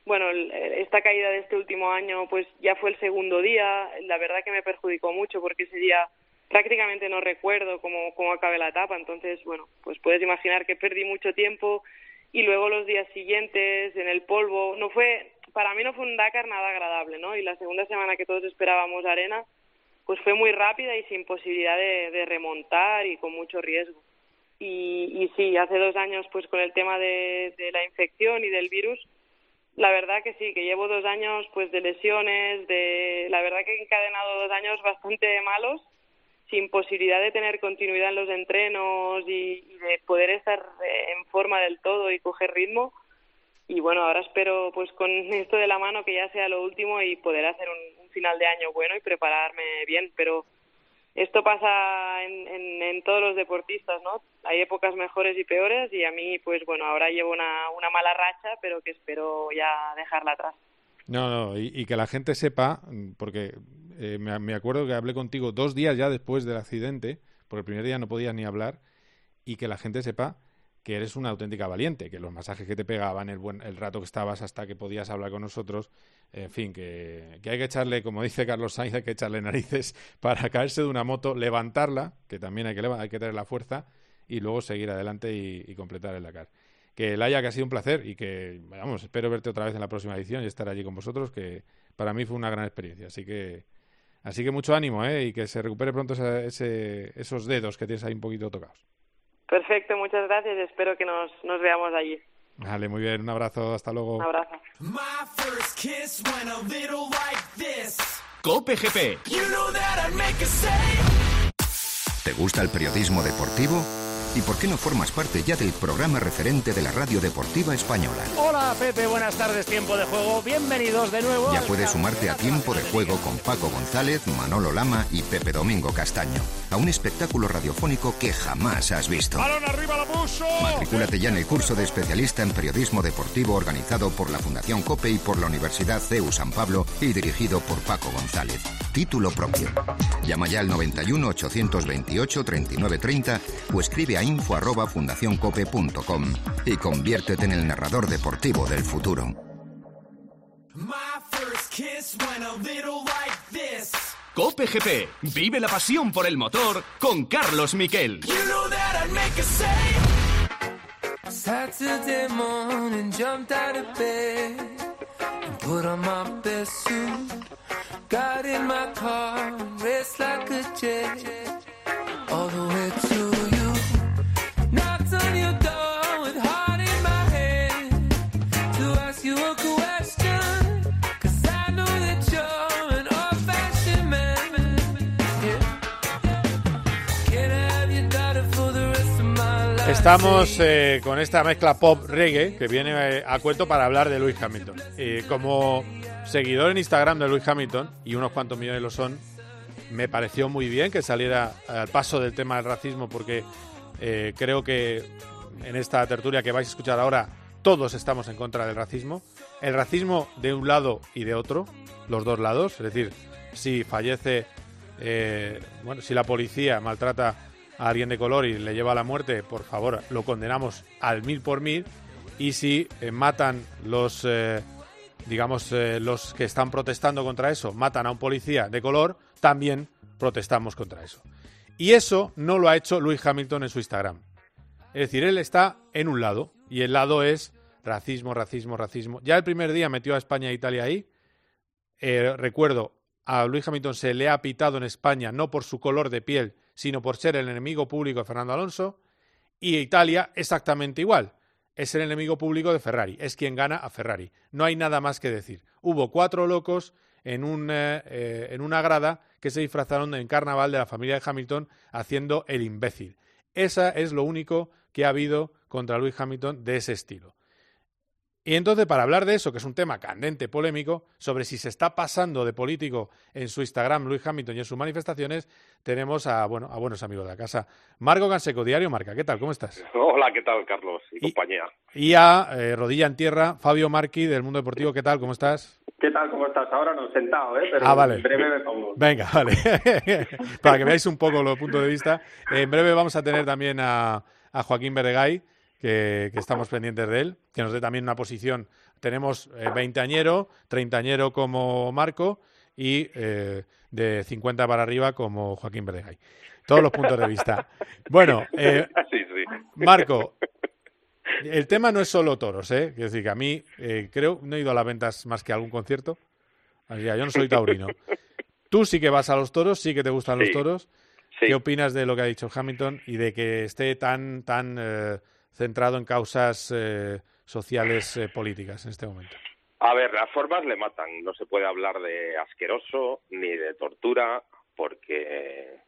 bueno, esta caída de este último año pues ya fue el segundo día, la verdad que me perjudicó mucho porque ese día prácticamente no recuerdo cómo, cómo la etapa, entonces, bueno, pues puedes imaginar que perdí mucho tiempo y luego los días siguientes en el polvo, no fue, para mí no fue un Dakar nada agradable, ¿no? Y la segunda semana que todos esperábamos arena, pues fue muy rápida y sin posibilidad de remontar y con mucho riesgo. Y, y sí, hace dos años, pues con el tema de, la infección y del virus, la verdad que sí, que llevo dos años pues de lesiones, de la verdad que he encadenado dos años bastante malos, sin posibilidad de tener continuidad en los entrenos y, de poder estar eh, en forma del todo y coger ritmo. Y bueno, ahora espero pues con esto de la mano que ya sea lo último y poder hacer un final de año bueno y prepararme bien, pero esto pasa en, todos los deportistas, ¿no? Hay épocas mejores y peores y a mí, pues bueno, ahora llevo una, una mala racha, pero que espero ya dejarla atrás. No, no, y, que la gente sepa, porque eh, me, acuerdo que hablé contigo dos días ya después del accidente, porque el primer día no podías ni hablar, y que la gente sepa que eres una auténtica valiente, que los masajes que te pegaban, el, buen, el rato que estabas hasta que podías hablar con nosotros, en fin, que, hay que echarle, como dice Carlos Sainz, hay que echarle narices para caerse de una moto, levantarla, que también hay que, hay que tener la fuerza, y luego seguir adelante y, completar el Dakar. Que el haya que ha sido un placer y que, vamos, espero verte otra vez en la próxima edición y estar allí con vosotros, que para mí fue una gran experiencia. Así que, así que mucho ánimo, ¿eh? Y que se recupere pronto ese, esos dedos que tienes ahí un poquito tocados. Perfecto, muchas gracias. Espero que nos, nos veamos allí. Vale, muy bien. Un abrazo. Hasta luego. Un abrazo. Cope GP. ¿Te gusta el periodismo deportivo? ¿Y por qué no formas parte ya del programa referente de la radio deportiva española? Hola Pepe, buenas tardes, tiempo de juego, bienvenidos de nuevo. Ya puedes sumarte a tiempo de juego con Paco González, Manolo Lama y Pepe Domingo Castaño. a un espectáculo radiofónico que jamás has visto. ¡Balón arriba la puso! Matricúlate ya en el curso de especialista en periodismo deportivo organizado por la Fundación COPE y por la Universidad CEU San Pablo y dirigido por Paco González. Título propio. Llama ya al 91 828 3930 o escribe a info arroba fundacioncope.com y conviértete en el narrador deportivo del futuro. Cope GP. Vive la pasión por el motor con Carlos Miquel. Saturday morning, jumped out of bed and put on my best suit. Got in my car, raced like a jet all the way to Estamos eh, con esta mezcla pop reggae que viene eh, a cuento para hablar de Lewis Hamilton. Eh, como seguidor en Instagram de Lewis Hamilton, y unos cuantos millones lo son, me pareció muy bien que saliera al paso del tema del racismo porque eh, creo que en esta tertulia que vais a escuchar ahora todos estamos en contra del racismo. El racismo de un lado y de otro, los dos lados, es decir, si fallece, bueno, si la policía maltrata a alguien de color y le lleva a la muerte, por favor, lo condenamos al mil por mil. Y si eh, matan los, eh, digamos, eh, los que están protestando contra eso, matan a un policía de color, también protestamos contra eso. Y eso no lo ha hecho Lewis Hamilton en su Instagram. Es decir, él está en un lado y el lado es racismo, racismo, racismo. Ya el primer día metió a España e Italia ahí. Recuerdo, a Luis Hamilton se le ha pitado en España no por su color de piel, sino por ser el enemigo público de Fernando Alonso. Y Italia exactamente igual. Es el enemigo público de Ferrari. Es quien gana a Ferrari. No hay nada más que decir. Hubo cuatro locos en, un, eh, eh, en una grada que se disfrazaron en carnaval de la familia de Hamilton haciendo el imbécil. Esa es lo único que ha habido contra Lewis Hamilton de ese estilo. Y entonces, para hablar de eso, que es un tema candente, polémico, sobre si se está pasando de político en su Instagram Luis Hamilton y en sus manifestaciones, tenemos a, bueno, a buenos amigos de la casa. Marco Canseco, Diario Marca, ¿qué tal? ¿Cómo estás? Hola, ¿qué tal, Carlos? Y, compañía. Y a eh, Rodilla en Tierra, Fabio Marqui, del Mundo Deportivo, ¿qué tal? ¿Cómo estás? ¿Qué tal? ¿Cómo estás? Ahora no, sentado, ¿eh? Pero Ah, vale. en breve me pongo. Venga, vale. Para que veáis un poco los puntos de vista. En breve vamos a tener también a, a Joaquín Beregay, que, que estamos pendientes de él, que nos dé también una posición. Tenemos eh, veinteañero, treintañero como Marco y eh, de 50 para arriba como Joaquín Beregay. Todos los puntos de vista. Bueno, eh, Sí, sí. Marco, el tema no es solo toros, ¿eh? Es decir, que a mí eh, creo, no he ido a las ventas más que a algún concierto. Así que yo no soy taurino. Tú sí que vas a los toros, sí que te gustan los toros. ¿Qué opinas de lo que ha dicho Hamilton y de que esté tan, tan eh, centrado en causas eh, sociales eh, políticas en este momento? A ver, las formas le matan. No se puede hablar de asqueroso ni de tortura porque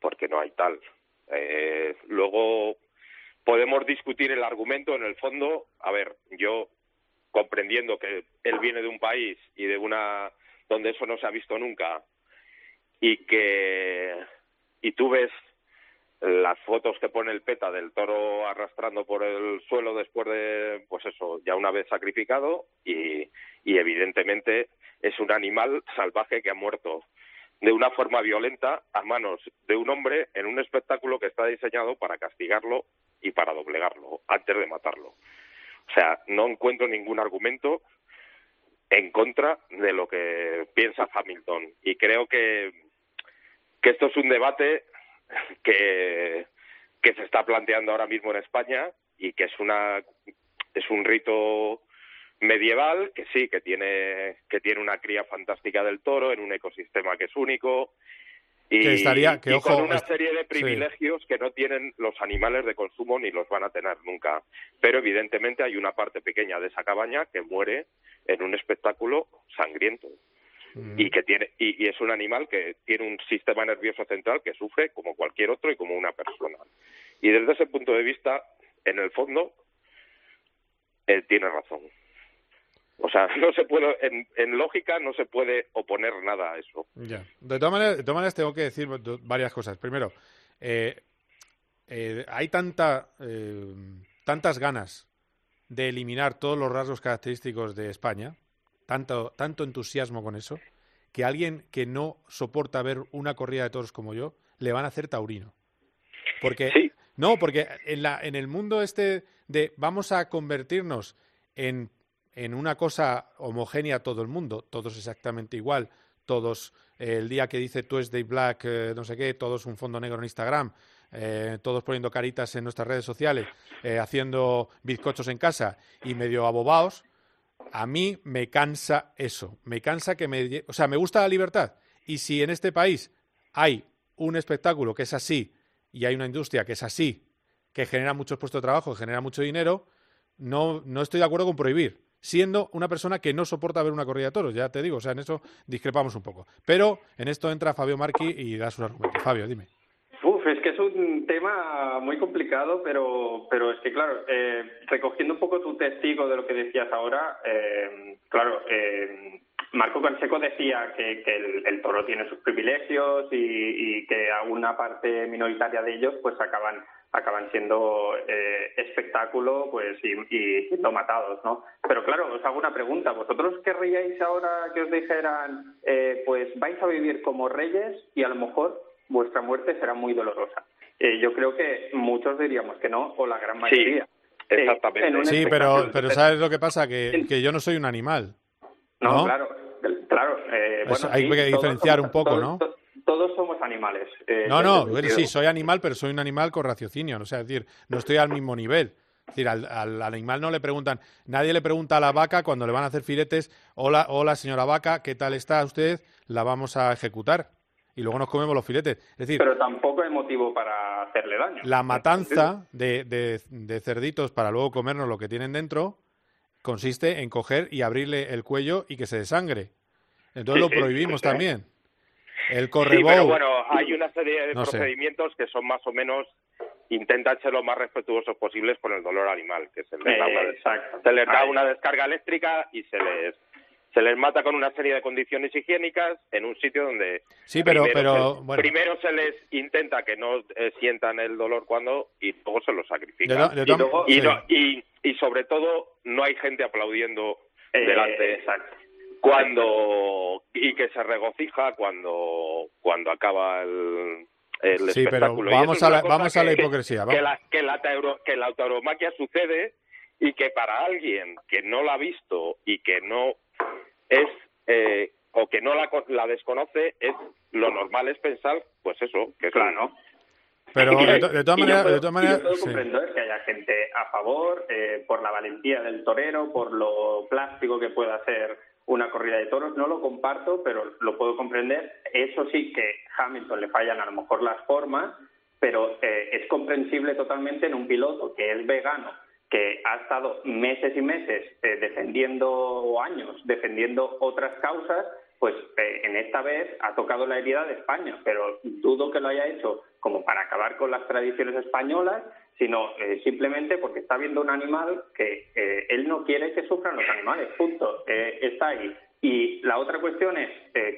porque no hay tal. Eh, luego podemos discutir el argumento en el fondo. A ver, yo comprendiendo que él viene de un país y de una donde eso no se ha visto nunca y que y tú ves las fotos que pone el PETA del toro arrastrando por el suelo después de, pues eso, ya una vez sacrificado y, evidentemente es un animal salvaje que ha muerto de una forma violenta a manos de un hombre en un espectáculo que está diseñado para castigarlo y para doblegarlo antes de matarlo. O sea, no encuentro ningún argumento en contra de lo que piensa Hamilton y creo que que esto es un debate que, que se está planteando ahora mismo en España y que es una es un rito medieval que sí que tiene que tiene una cría fantástica del toro en un ecosistema que es único y, Que estaría- que, y ojo, con una serie de sí. privilegios que no tienen los animales de consumo ni los van a tener nunca pero evidentemente hay una parte pequeña de esa cabaña que muere en un espectáculo sangriento y que tiene y, y es un animal que tiene un sistema nervioso central que sufre como cualquier otro y como una persona y desde ese punto de vista en el fondo él tiene razón O sea, no se puede, en, en lógica no se puede oponer nada a eso. Ya. De todas maneras, de todas maneras tengo que decir varias cosas. Primero, eh, eh, hay tanta, eh, tantas ganas de eliminar todos los rasgos característicos de España, tanto, tanto entusiasmo con eso, que alguien que no soporta ver una corrida de toros como yo, le van a hacer taurino. Porque, no, porque en, la, en el mundo este de vamos a convertirnos en, en una cosa homogénea todo el mundo, todos exactamente igual, todos eh, el día que dice tú es Black, eh, no sé qué, todos un fondo negro en Instagram, eh, todos poniendo caritas en nuestras redes sociales, haciendo bizcochos en casa y medio abobaos, a mí me cansa eso, me cansa que me... O sea, me gusta la libertad. Y si en este país hay un espectáculo que es así y hay una industria que es así, que genera muchos puestos de trabajo, que genera mucho dinero, no, no estoy de acuerdo con prohibir, siendo una persona que no soporta ver una corrida de toros, ya te digo, o sea, en eso discrepamos un poco. Pero en esto entra Fabio Marchi y da sus argumentos. Fabio, dime. Uf, es que es un tema muy complicado, pero, pero es que, claro, eh, recogiendo un poco tu testigo de lo que decías ahora, eh, claro, eh, Marco Canseco decía que, el, toro tiene sus privilegios y, que a una parte minoritaria de ellos pues acaban acaban siendo eh, espectáculo pues y, y siendo matados, ¿no? Pero claro, os hago una pregunta. ¿Vosotros querríais ahora que os dijeran, eh, pues vais a vivir como reyes y a lo mejor vuestra muerte será muy dolorosa? Eh, yo creo que muchos diríamos que no, o la gran mayoría. Eh, en un Sí, pero, pero ¿sabes lo que pasa? Que, que yo no soy un animal. No, ¿no? claro, claro. eh, Eso bueno, hay sí, que diferenciar somos- un poco, todos- ¿no? to- Todos somos animales. eh, No, no, bueno, sí, soy animal, pero soy un animal con raciocinio. O sea, es decir, no estoy al mismo nivel. Es decir, al, al- al animal no le preguntan, nadie le pregunta a la vaca cuando le van a hacer filetes, hola, hola señora vaca, ¿qué tal está usted? La vamos a ejecutar. Y luego nos comemos los filetes. Es decir, Pero tampoco hay motivo para hacerle daño. la matanza de, de- de cerditos para luego comernos lo que tienen dentro consiste en coger y abrirle el cuello y que se desangre. Entonces Sí, lo sí, prohibimos sí, sí. también. El Sí, correbou. pero bueno, hay una serie de No sé. procedimientos que son más o menos intentan ser lo más respetuosos posibles con el dolor animal, que se les da, una, exacto. se les da una descarga eléctrica y se les se les mata con una serie de condiciones higiénicas en un sitio donde Sí, pero- primero, pero, se, bueno. primero se les intenta que no eh, sientan el dolor cuando y luego se los sacrifica De to- de y, to- luego- y sí. no- y- y sobre todo no hay gente aplaudiendo Eh, delante exacto. cuando y que se regocija cuando cuando acaba el, el Sí, pero espectáculo. Y vamos a la- vamos a la que- hipocresía, Que, la, que, la tauro- que la tauromaquia sucede y que para alguien que no la ha visto y que no es eh, o que no la, co- la desconoce es lo normal es pensar pues eso que es Claro. Pero de, to- de todas maneras, de todas maneras, yo puedo sí. comprender que haya gente a favor eh, por la valentía del torero, por lo plástico que pueda ser una corrida de toros. No lo comparto, pero lo puedo comprender. Eso sí que Hamilton le fallan a lo mejor las formas, pero eh, es comprensible totalmente en un piloto que es vegano, que ha estado meses y meses eh, defendiendo, o años, defendiendo otras causas, pues eh, en esta vez ha tocado la herida de España, pero dudo que lo haya hecho como para acabar con las tradiciones españolas, sino eh, simplemente porque está viendo un animal que él no quiere que sufran los animales, punto. Está ahí. Y la otra cuestión es,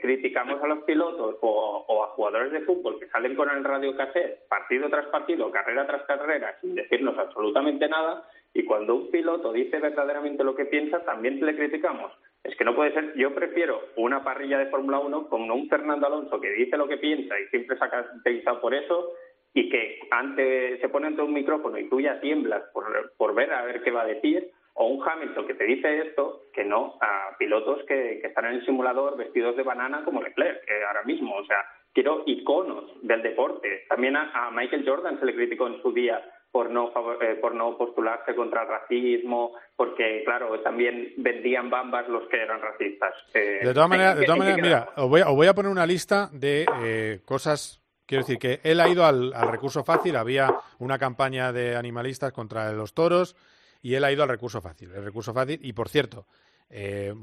criticamos a los pilotos o, o a jugadores de fútbol que salen con el radio cassette partido tras partido, carrera tras carrera, sin decirnos absolutamente nada, y cuando un piloto dice verdaderamente lo que piensa, también le criticamos. Es que no puede ser, yo prefiero una parrilla de Fórmula 1 con un Fernando Alonso que dice lo que piensa y siempre se ha caracterizado por eso y que ante, se pone ante un micrófono y tú ya tiemblas por, por ver a ver qué va a decir, o un Hamilton que te dice esto, que no a pilotos que, están en el simulador vestidos de banana como Leclerc, que ahora mismo, o sea, quiero iconos del deporte. También a Michael Jordan se le criticó en su día por no eh, por no postularse contra el racismo, porque claro, también vendían bambas los que eran racistas. Eh, De todas maneras, de ¿en todas maneras mira, os voy, a, os voy a poner una lista de eh, cosas. Quiero decir que él ha ido al, al recurso fácil. Había una campaña de animalistas contra los toros y él ha ido al recurso fácil. El recurso fácil. Y por cierto, eh,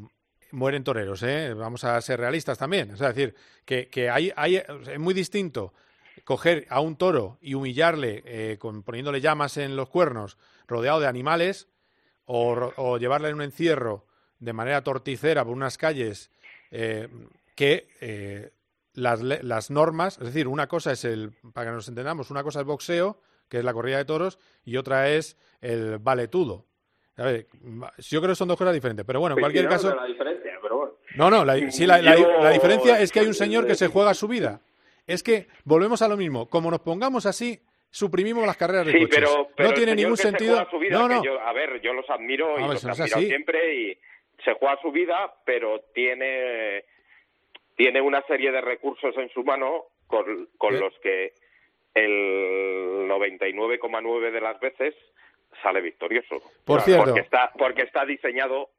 mueren toreros, ¿eh? Vamos a ser realistas también. Es decir, que, que hay, hay, es muy distinto coger a un toro y humillarle eh, con, poniéndole llamas en los cuernos, rodeado de animales, o, o llevarle en un encierro de manera torticera por unas calles eh, que eh, las, las normas, es decir, una cosa es el, para que nos entendamos, una cosa es boxeo, que es la corrida de toros, y otra es el valetudo. A ver, yo creo que son dos cosas diferentes, pero bueno, en cualquier no caso... veo la diferencia, pero bueno. No, no, la, sí, la, la diferencia es que hay un señor que se juega su vida. Es que volvemos a lo mismo. Como nos pongamos así, suprimimos las carreras de Sí, coches. pero, pero no tiene ningún sentido. vida, no, no. yo- a ver, yo los admiro y No, los eso he no es admirado así. siempre y se juega su vida, pero tiene tiene una serie de recursos en su mano con, con ¿Eh? los que el 99,9 de las veces sale victorioso. Por cierto. Porque está, porque está diseñado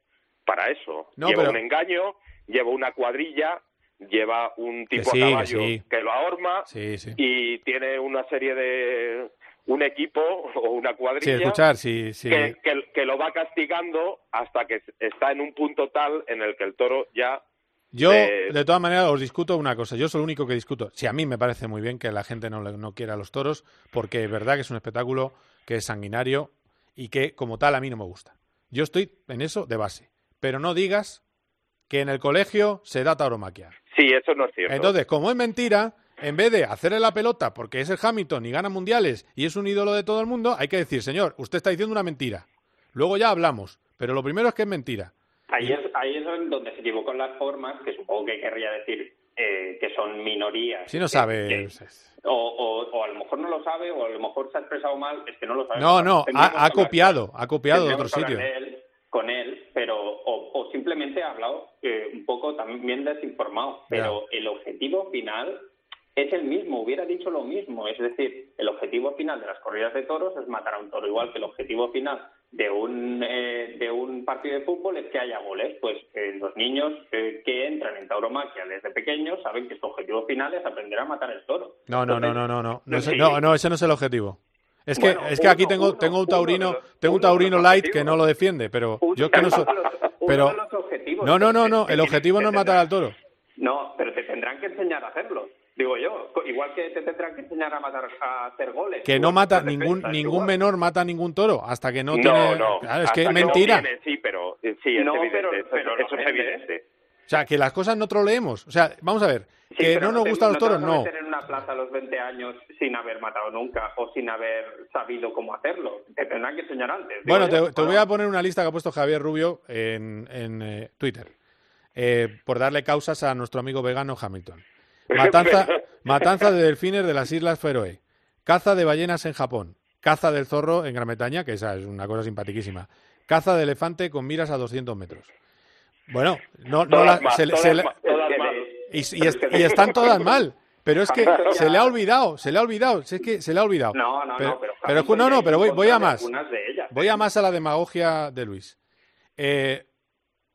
para eso. No, lleva pero- un engaño, lleva una cuadrilla, lleva un tipo sí, a que caballo sí. que lo ahorma Sí, y tiene una serie de un equipo o una cuadrilla escuchar, que, que- que lo va castigando hasta que está en un punto tal en el que el toro ya Yo, eh, de todas maneras, os discuto una cosa. Yo soy el único que discuto. Si a mí me parece muy bien que la gente no, no quiera los toros, porque es verdad que es un espectáculo que es sanguinario y que, como tal, a mí no me gusta. Yo estoy en eso de base. Pero no digas que en el colegio se da tauromaquia. Sí eso no es cierto Entonces, como es mentira, en vez de hacerle la pelota porque es el Hamilton y gana mundiales y es un ídolo de todo el mundo, hay que decir, señor, usted está diciendo una mentira. Luego ya hablamos. Pero lo primero es que es mentira. Ahí es, ahí es donde se equivocó en las formas, que supongo que querría decir eh, que son minorías. Si no sabe. que- o, o- o a lo mejor no lo sabe, o a lo mejor se ha expresado mal, es que no lo sabe. No, no, ha, copiado, ha copiado de otro sitio. hablar de él, con él, pero o, o simplemente ha hablado eh, un poco también desinformado. Pero el objetivo final es el mismo, hubiera dicho lo mismo. Es decir, el objetivo final de las corridas de toros es matar a un toro, igual que el objetivo final de un, eh, de un partido de fútbol es que haya goles. Pues eh, los niños eh, que entran en tauromaquia desde pequeños saben que su objetivo final es aprender a matar el toro. No, no, no, Entonces, no, no, no, no, sí. ese- no, no, ese no es el objetivo. Es que, Bueno, es que aquí tengo, uno- tengo un taurino, los- tengo un taurino light que no lo defiende, pero Uno- yo es que no soy, uno de los- uno pero no, no, no, no, el objetivo no es matar al toro. No, pero te tendrán que enseñar a hacerlo, digo yo. Igual que te tendrán que enseñar a matar, a hacer goles. Que no mata ningún defensa, ningún igual. menor mata a ningún toro hasta que no, no tiene no Claro, es que es no mentira. tiene, sí pero sí es No, evidente pero- eso, pero eso la es evidente O sea, que las cosas no troleemos. O sea, vamos a ver, Sí, que no nos te- gustan los te toros, vas a no. meter en una plaza a los 20 años sin haber matado nunca o sin haber sabido cómo hacerlo. Te tendrán que enseñar antes. Bueno, te, te voy a poner una lista que ha puesto Javier Rubio en, en, eh, Twitter eh, por darle causas a nuestro amigo vegano Hamilton. Matanza, matanza de delfines de las Islas Feroe. Caza de ballenas en Japón. Caza del zorro en Gran Bretaña, que esa es una cosa simpaticísima. Caza de elefante con miras a 200 metros. Bueno, no, no la- se se y, y est- y están todas mal. Pero es que se le ha olvidado, se le ha olvidado, si es que se le ha olvidado. No, no, pero, no, pero, no, no, pero voy, voy a más. algunas de ellas. Voy a más a la demagogia de Luis. Eh,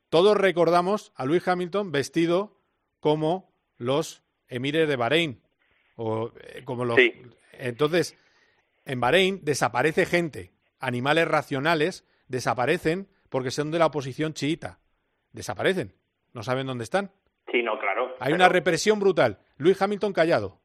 todos recordamos a Luis Hamilton vestido como los emires de Bahrein. O, eh, como los... Sí. Entonces, en Bahrein desaparece gente. Animales racionales desaparecen porque son de la oposición chiita. Desaparecen. No saben dónde están. Sí, no, claro. Hay pero- una represión brutal. Luis Hamilton callado.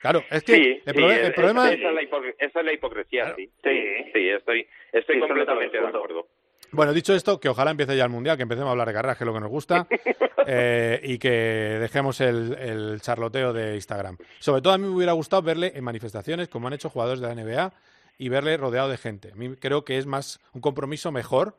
Claro, es que Sí, el, sí, es- problema... esa, es la hipocr- esa es la hipocresía, sí. Sí, Sí. sí, estoy, estoy Sí, completamente de acuerdo. Bueno, dicho esto, que ojalá empiece ya el Mundial, que empecemos a hablar de carreras, que es lo que nos gusta, eh, y que dejemos el, el charloteo de Instagram. Sobre todo a mí me hubiera gustado verle en manifestaciones, como han hecho jugadores de la NBA, y verle rodeado de gente. A mí creo que es más un compromiso mejor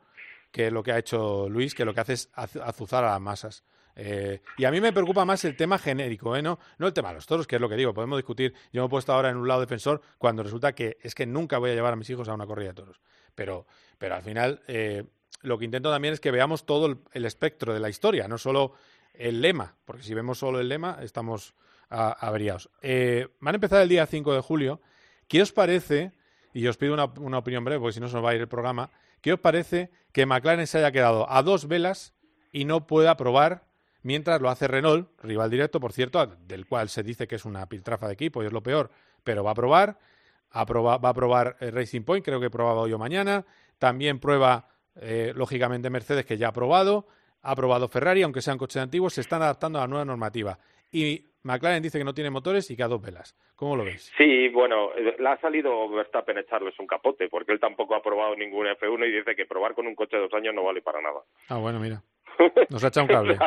que lo que ha hecho Luis, que lo que hace es az- azuzar a las masas. Eh, y a mí me preocupa más el tema genérico, ¿eh? no, no el tema de los toros, que es lo que digo. Podemos discutir. Yo me he puesto ahora en un lado defensor cuando resulta que es que nunca voy a llevar a mis hijos a una corrida de toros. Pero, pero al final, eh, lo que intento también es que veamos todo el, espectro de la historia, no solo el lema, porque si vemos solo el lema, estamos a- averiados. Eh, van a empezar el día 5 de julio. ¿Qué os parece? Y os pido una, una opinión breve, porque si no se nos va a ir el programa. ¿Qué os parece que McLaren se haya quedado a dos velas y no pueda probar mientras lo hace Renault, rival directo, por cierto, del cual se dice que es una piltrafa de equipo y es lo peor, pero va a probar, a proba- va a probar eh, Racing Point, creo que he probado hoy o mañana, también prueba, eh, lógicamente, Mercedes, que ya ha probado, ha probado Ferrari, aunque sean coches antiguos, se están adaptando a la nueva normativa. y McLaren dice que no tiene motores y que a dos velas. ¿Cómo lo veis? Sí, bueno, eh, le ha salido Verstappen echarles un capote, porque él tampoco ha probado ningún F1 y dice que probar con un coche de dos años no vale para nada. Ah, bueno, mira. Nos ha echado un cable.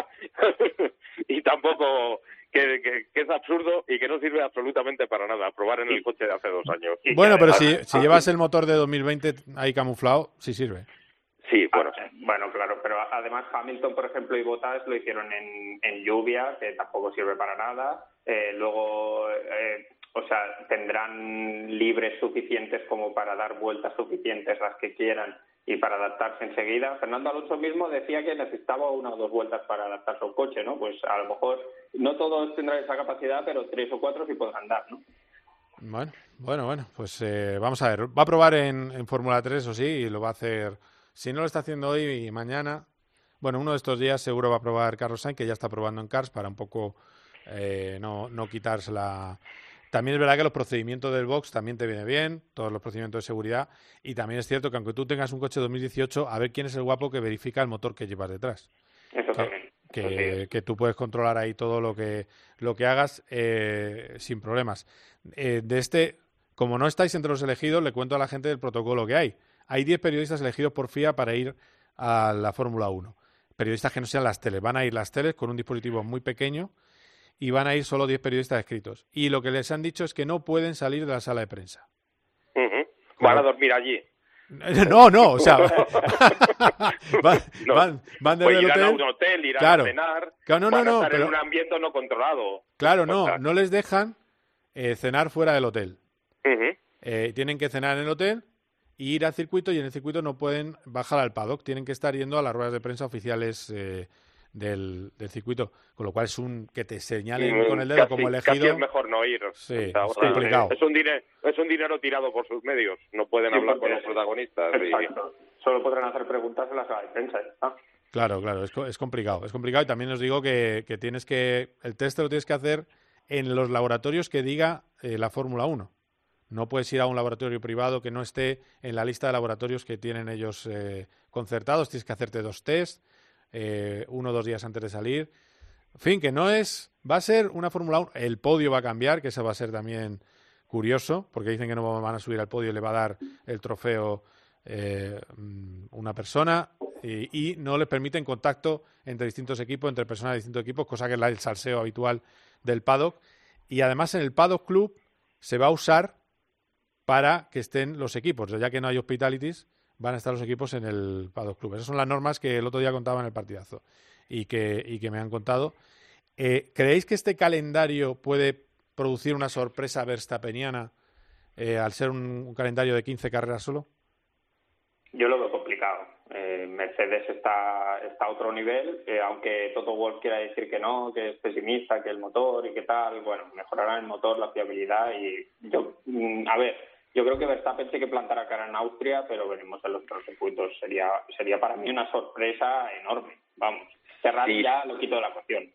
y tampoco que, que, que, es absurdo y que no sirve absolutamente para nada probar en el coche de hace dos años. Bueno, pero si, si llevas el motor de 2020 ahí camuflado, sí sirve. Sí, bueno. Ah, bueno, claro, pero además Hamilton, por ejemplo, y Bottas lo hicieron en, en lluvia, que tampoco sirve para nada. Eh, luego, eh, o sea, tendrán libres suficientes como para dar vueltas suficientes las que quieran y para adaptarse enseguida. Fernando Alonso mismo decía que necesitaba una o dos vueltas para adaptarse al coche, ¿no? Pues a lo mejor no todos tendrán esa capacidad, pero tres o cuatro sí pueden andar, ¿no? Bueno, bueno, bueno, pues eh, vamos a ver. Va a probar en, en Fórmula 3, o sí, y lo va a hacer. Si no lo está haciendo hoy y mañana, bueno, uno de estos días seguro va a probar Carlos Sainz, que ya está probando en Cars para un poco eh, no, no quitarse la. También es verdad que los procedimientos del box también te viene bien, todos los procedimientos de seguridad, y también es cierto que aunque tú tengas un coche 2018, a ver quién es el guapo que verifica el motor que llevas detrás. Eso también. Que, que, tú puedes controlar ahí todo lo que, lo que hagas eh, sin problemas. Eh, de este, como no estáis entre los elegidos, le cuento a la gente del protocolo que hay. Hay 10 periodistas elegidos por FIA para ir a la Fórmula 1. Periodistas que no sean las teles. Van a ir las teles con un dispositivo muy pequeño y van a ir solo 10 periodistas escritos. Y lo que les han dicho es que no pueden salir de la sala de prensa. Uh -huh. Van a dormir allí. No, no, o sea, van, no, van, van pues del irán hotel. a un hotel, irán Claro. a cenar, Claro, no, no, van a no, estar pero- en un ambiente no controlado. Claro, no, no les dejan eh, cenar fuera del hotel. Eh, tienen que cenar en el hotel y ir al circuito y en el circuito no pueden bajar al paddock, tienen que estar yendo a las ruedas de prensa oficiales eh, del, del circuito, con lo cual es un que te señalen Mm, con el dedo casi- como Casi elegido. es mejor no ir. Sí, sea, es complicado. Es un, dinero, es un dinero tirado por sus medios. No pueden Sí, hablar con los protagonistas. y-. Solo podrán hacer preguntas en la sala de prensa. ¿eh? Claro, claro, es, co- es complicado. Es complicado y también os digo que, que tienes que. El test te lo tienes que hacer en los laboratorios que diga eh, la Fórmula 1. No puedes ir a un laboratorio privado que no esté en la lista de laboratorios que tienen ellos eh, concertados. Tienes que hacerte dos test, eh, uno o dos días antes de salir. En fin, que no es. Va a ser una Fórmula 1. El podio va a cambiar, que eso va a ser también curioso, porque dicen que no van a subir al podio y le va a dar el trofeo eh, mm, una persona y, y no les permiten contacto entre distintos equipos, entre personas de distintos equipos, cosa que es el salseo habitual del paddock. Y además en el paddock club se va a usar para que estén los equipos, ya que no hay hospitalities, van a estar los equipos en el paddock club. Esas son las normas que el otro día contaba en el partidazo y que, y que me han contado. Eh, ¿Creéis que este calendario puede producir una sorpresa verstappeniana eh, al ser un, calendario de 15 carreras solo? Yo lo veo complicado. Eh, Mercedes está, está a otro nivel, aunque Toto Wolff quiera decir que no, que es pesimista, que el motor y que tal, bueno, mejorarán el motor, la fiabilidad y yo, mm, a ver, yo creo que Verstappen sí que plantará cara en Austria, pero veremos en los otros circuitos. Sería, sería para mí una sorpresa enorme. Vamos, Ferrari Sí. ya lo quito de la ecuación.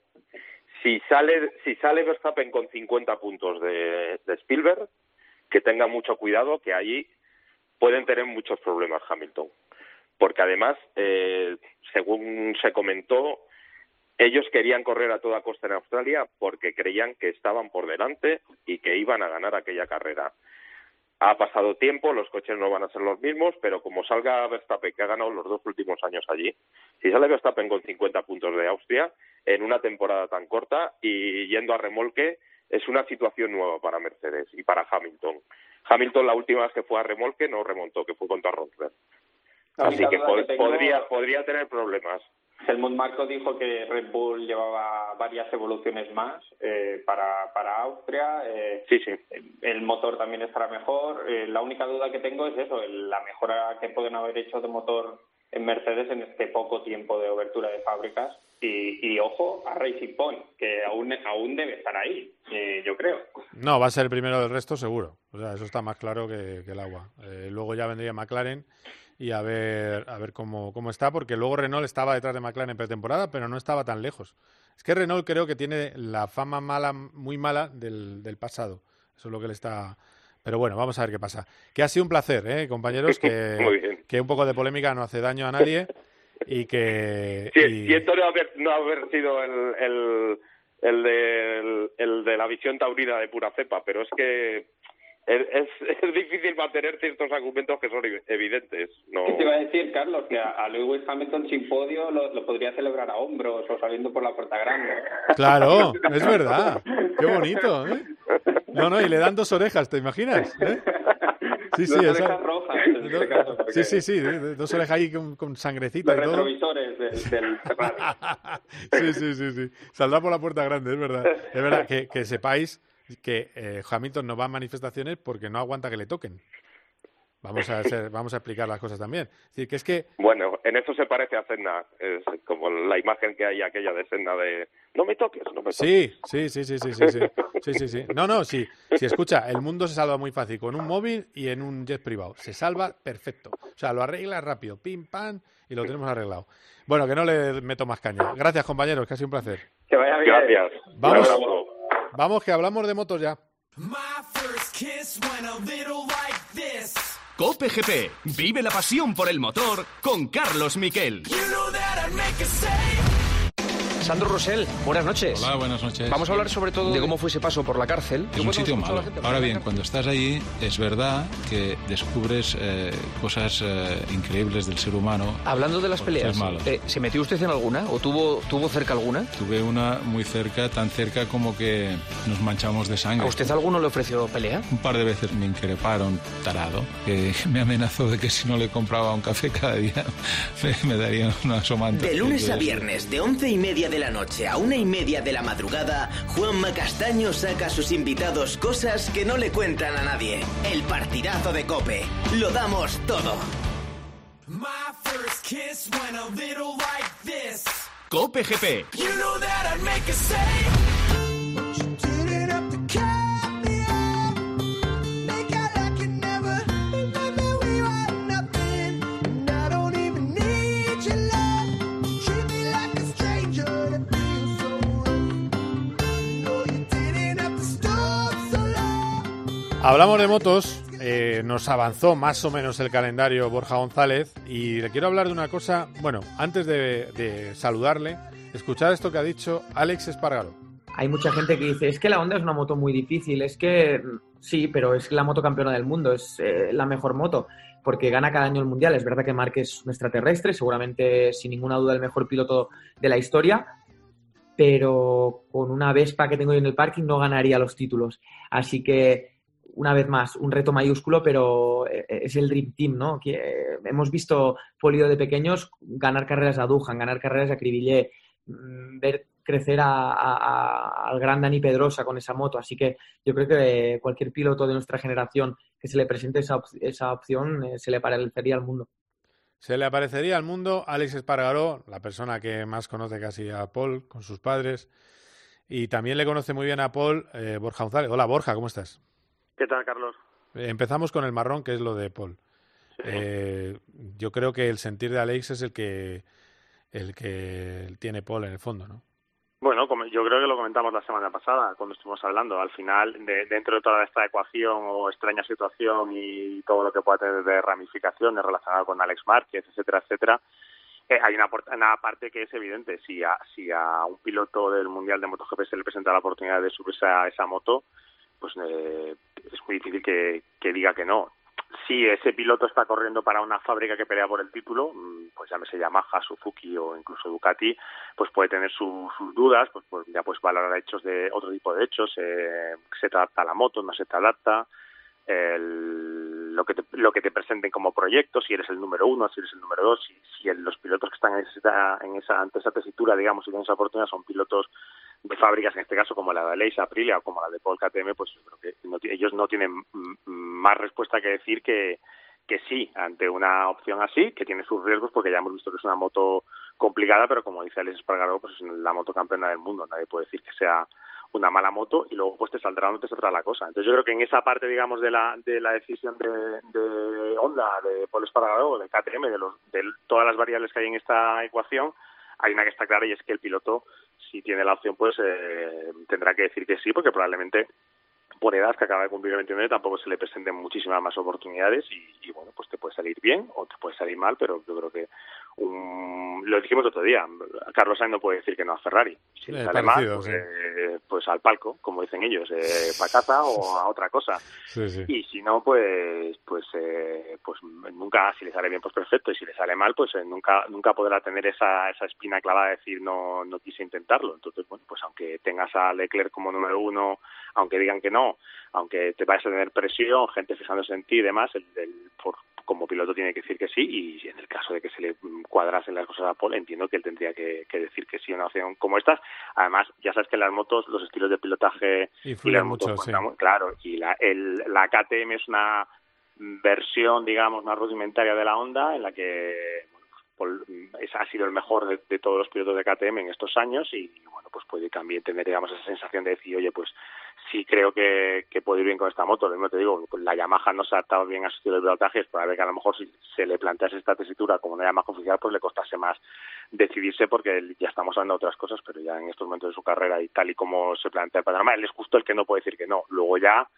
si sale si sale Verstappen con 50 puntos de, de Spielberg, que tenga mucho cuidado, que allí pueden tener muchos problemas Hamilton. Porque además, eh, según se comentó, ellos querían correr a toda costa en Australia porque creían que estaban por delante y que iban a ganar aquella carrera. Ha pasado tiempo, los coches no van a ser los mismos, pero como salga Verstappen, que ha ganado los dos últimos años allí, si sale Verstappen con 50 puntos de Austria en una temporada tan corta y yendo a remolque, es una situación nueva para Mercedes y para Hamilton. Hamilton la última vez que fue a remolque no remontó, que fue contra Rosberg. Así que podría, podría tener problemas. Helmut Marko dijo que Red Bull llevaba varias evoluciones más eh, para, para Austria. eh, Sí, sí. el motor también estará mejor. Eh, la única duda que tengo es eso, el- la mejora que pueden haber hecho de motor en Mercedes en este poco tiempo de obertura de fábricas. Y, y ojo a Racing Point, que aún, aún debe estar ahí, eh, yo creo. No, va a ser el primero del resto seguro. O sea, eso está más claro que, que el agua. Eh, luego ya vendría McLaren y a ver, a ver cómo, cómo está, porque luego Renault estaba detrás de McLaren en pretemporada, pero no estaba tan lejos. Es que Renault creo que tiene la fama mala, muy mala del, del pasado. Eso es lo que le está... Pero bueno, vamos a ver qué pasa. Que ha sido un placer, ¿eh, compañeros, que, Muy bien. que un poco de polémica no hace daño a nadie y que... Sí, y- Siento no haber, no haber sido el, el, el de, el de la visión taurina de pura cepa, pero es que es, es, difícil mantener ciertos argumentos que son evidentes. No... ¿Qué te iba a decir, Carlos? Que a, a Lewis Hamilton sin podio lo, lo, podría celebrar a hombros o saliendo por la puerta grande. Claro, es verdad. Qué bonito, ¿eh? No, no, y le dan dos orejas, ¿te imaginas? ¿Eh? Sí, sí, dos esa... orejas rojas, en este caso. Sí, sí, sí, dos orejas ahí con, con sangrecita Los y todo. retrovisores del, del sí, sí, sí, sí. Saldrá por la puerta grande, es verdad. Es verdad que, que sepáis que eh, Hamilton no va a manifestaciones porque no aguanta que le toquen. Vamos a, ser, vamos a explicar las cosas también. Es decir, que es que... Bueno, en eso se parece a Senna. Es como la imagen que hay aquella de Senna de no me toques, no me toques. Sí, sí, sí, sí, sí, sí, sí, sí, sí, sí. No, no, sí. Si escucha, el mundo se salva muy fácil con un móvil y en un jet privado. Se salva perfecto. O sea, lo arregla rápido, pim, pam, y lo tenemos arreglado. Bueno, que no le meto más caña. Gracias, compañeros, que ha sido un placer. Que vaya bien. Gracias. Vamos, vamos que hablamos de motos ya. Cope GP. Vive la pasión por el motor con Carlos Miquel. Sandro Rosell, buenas noches. Hola, buenas noches. Vamos a hablar sobre todo de cómo fue ese paso por la cárcel. Es un sitio malo. Ahora bien, cuando estás allí, es verdad que descubres eh, cosas eh, increíbles del ser humano. Hablando de las peleas, eh, ¿se metió usted en alguna o tuvo, tuvo cerca alguna? Tuve una muy cerca, tan cerca como que nos manchamos de sangre. ¿A usted alguno le ofreció pelea? Un par de veces me increparon tarado, que me amenazó de que si no le compraba un café cada día me, me darían una somanta. De lunes a viernes, de once y media de la noche a una y media de la madrugada, Juanma Castaño saca a sus invitados cosas que no le cuentan a nadie. El partidazo de Cope. Lo damos todo. Cope GP. Hablamos de motos, eh, nos avanzó más o menos el calendario Borja González y le quiero hablar de una cosa, bueno, antes de, saludarle, escuchar esto que ha dicho Alex Espargaro. Hay mucha gente que dice, es que la Honda es una moto muy difícil, es que sí, pero es la moto campeona del mundo, es eh, la mejor moto, porque gana cada año el Mundial. Es verdad que Márquez es un extraterrestre, seguramente sin ninguna duda el mejor piloto de la historia, pero con una Vespa que tengo yo en el parking no ganaría los títulos. Así que una vez más, un reto mayúsculo, pero eh, es el Dream Team, ¿no? Eh, hemos visto Polio de pequeños ganar carreras a Dujan, ganar carreras a Cribillé, mm, ver crecer a, al gran Dani Pedrosa con esa moto. Así que yo creo que cualquier piloto de nuestra generación que se le presente esa, op- esa opción eh, se le parecería al mundo. Se le aparecería al mundo Alex Espargaró, la persona que más conoce casi a Paul con sus padres, y también le conoce muy bien a Paul eh, Borja González. Hola Borja, ¿cómo estás? ¿Qué tal, Carlos? Eh, Empezamos con el marrón, que es lo de Paul. Eh, yo creo que el sentir de Alex es el que el que tiene Paul en el fondo, ¿no? Bueno, yo creo que lo comentamos la semana pasada cuando estuvimos hablando. Al final, de- dentro de toda esta ecuación o extraña situación y todo lo que pueda tener de ramificaciones relacionadas con Alex Márquez, etcétera, etcétera, eh, hay una, una parte que es evidente. Si a, si a un piloto del Mundial de MotoGP se le presenta la oportunidad de subirse a esa moto, pues eh, es muy difícil que, que diga que no. Si ese piloto está corriendo para una fábrica que pelea por el título, mm, pues llámese Yamaha, Suzuki o incluso Ducati, pues puede tener su- sus dudas, pues, pues ya pues valorar hechos de otro tipo de hechos, eh, se te adapta a la moto, no se te adapta, el- lo que te, lo que te presenten como proyecto, si eres el número uno, si eres el número dos, si, si el- los pilotos que están en esa, en esa, ante esa tesitura, digamos, y tienen esa oportunidad son pilotos de fábricas, en este caso como la de Aleix Aprilia o como la de Paul KTM, pues yo creo que no ellos no tienen más respuesta que decir que, que sí ante una opción así, que tiene sus riesgos, porque ya hemos visto que es una moto complicada, pero como dice Alex Espargaró, pues es la moto campeona del mundo, nadie puede decir que sea una mala moto y luego pues te saldrá o no te saldrá la cosa. Entonces yo creo que en esa parte, digamos, de la, de la decisión de, de Honda, de Paul Espargaró, de KTM, de, los, de todas las variables que hay en esta ecuación, hay una que está clara y es que el piloto, si tiene la opción, pues eh, tendrá que decir que sí, porque probablemente por edad que acaba de cumplir 29 tampoco se le presenten muchísimas más oportunidades y, y, bueno, pues te puede salir bien o te puede salir mal, pero yo creo que un- lo dijimos otro día, Carlos Sainz no puede decir que no a Ferrari. Si Eh, sale parecido, mal, pues, sí. eh, pues al palco, como dicen ellos, eh, pa' casa o a otra cosa. Sí, sí. Y si no, pues pues eh, pues nunca, si le sale bien, pues perfecto. Y si le sale mal, pues eh, nunca nunca podrá tener esa, esa espina clavada de decir no no quise intentarlo. Entonces, bueno, pues aunque tengas a Leclerc como número uno, aunque digan que no, aunque te vayas a tener presión, gente fijándose en ti y demás, el, el- por, como piloto tiene que decir que sí. Y en el caso de que se le mm, cuadrasen las cosas a Paul, entiendo que él tendría que, que decir que sí a una opción como estas. Además, ya sabes que en las motos los estilos de pilotaje y las motos mucho, sí. cuentan mu- Claro, y la, el, la KTM es una versión, digamos, más rudimentaria de la Honda en la que pues, Paul, mm, es- ha sido el mejor de, de todos los pilotos de KTM en estos años y bueno, pues puede también tener, digamos, esa sensación de decir, oye, pues sí creo que, que puedo ir bien con esta moto. Lo mismo te digo, la Yamaha no se ha adaptado bien a su estilo de pilotaje, es probable que a lo mejor si se le plantease esta tesitura como una Yamaha oficial, pues le costase más decidirse porque ya estamos hablando de otras cosas, pero ya en estos momentos de su carrera y tal y como se plantea el panorama, él es justo el que no puede decir que no. Luego ya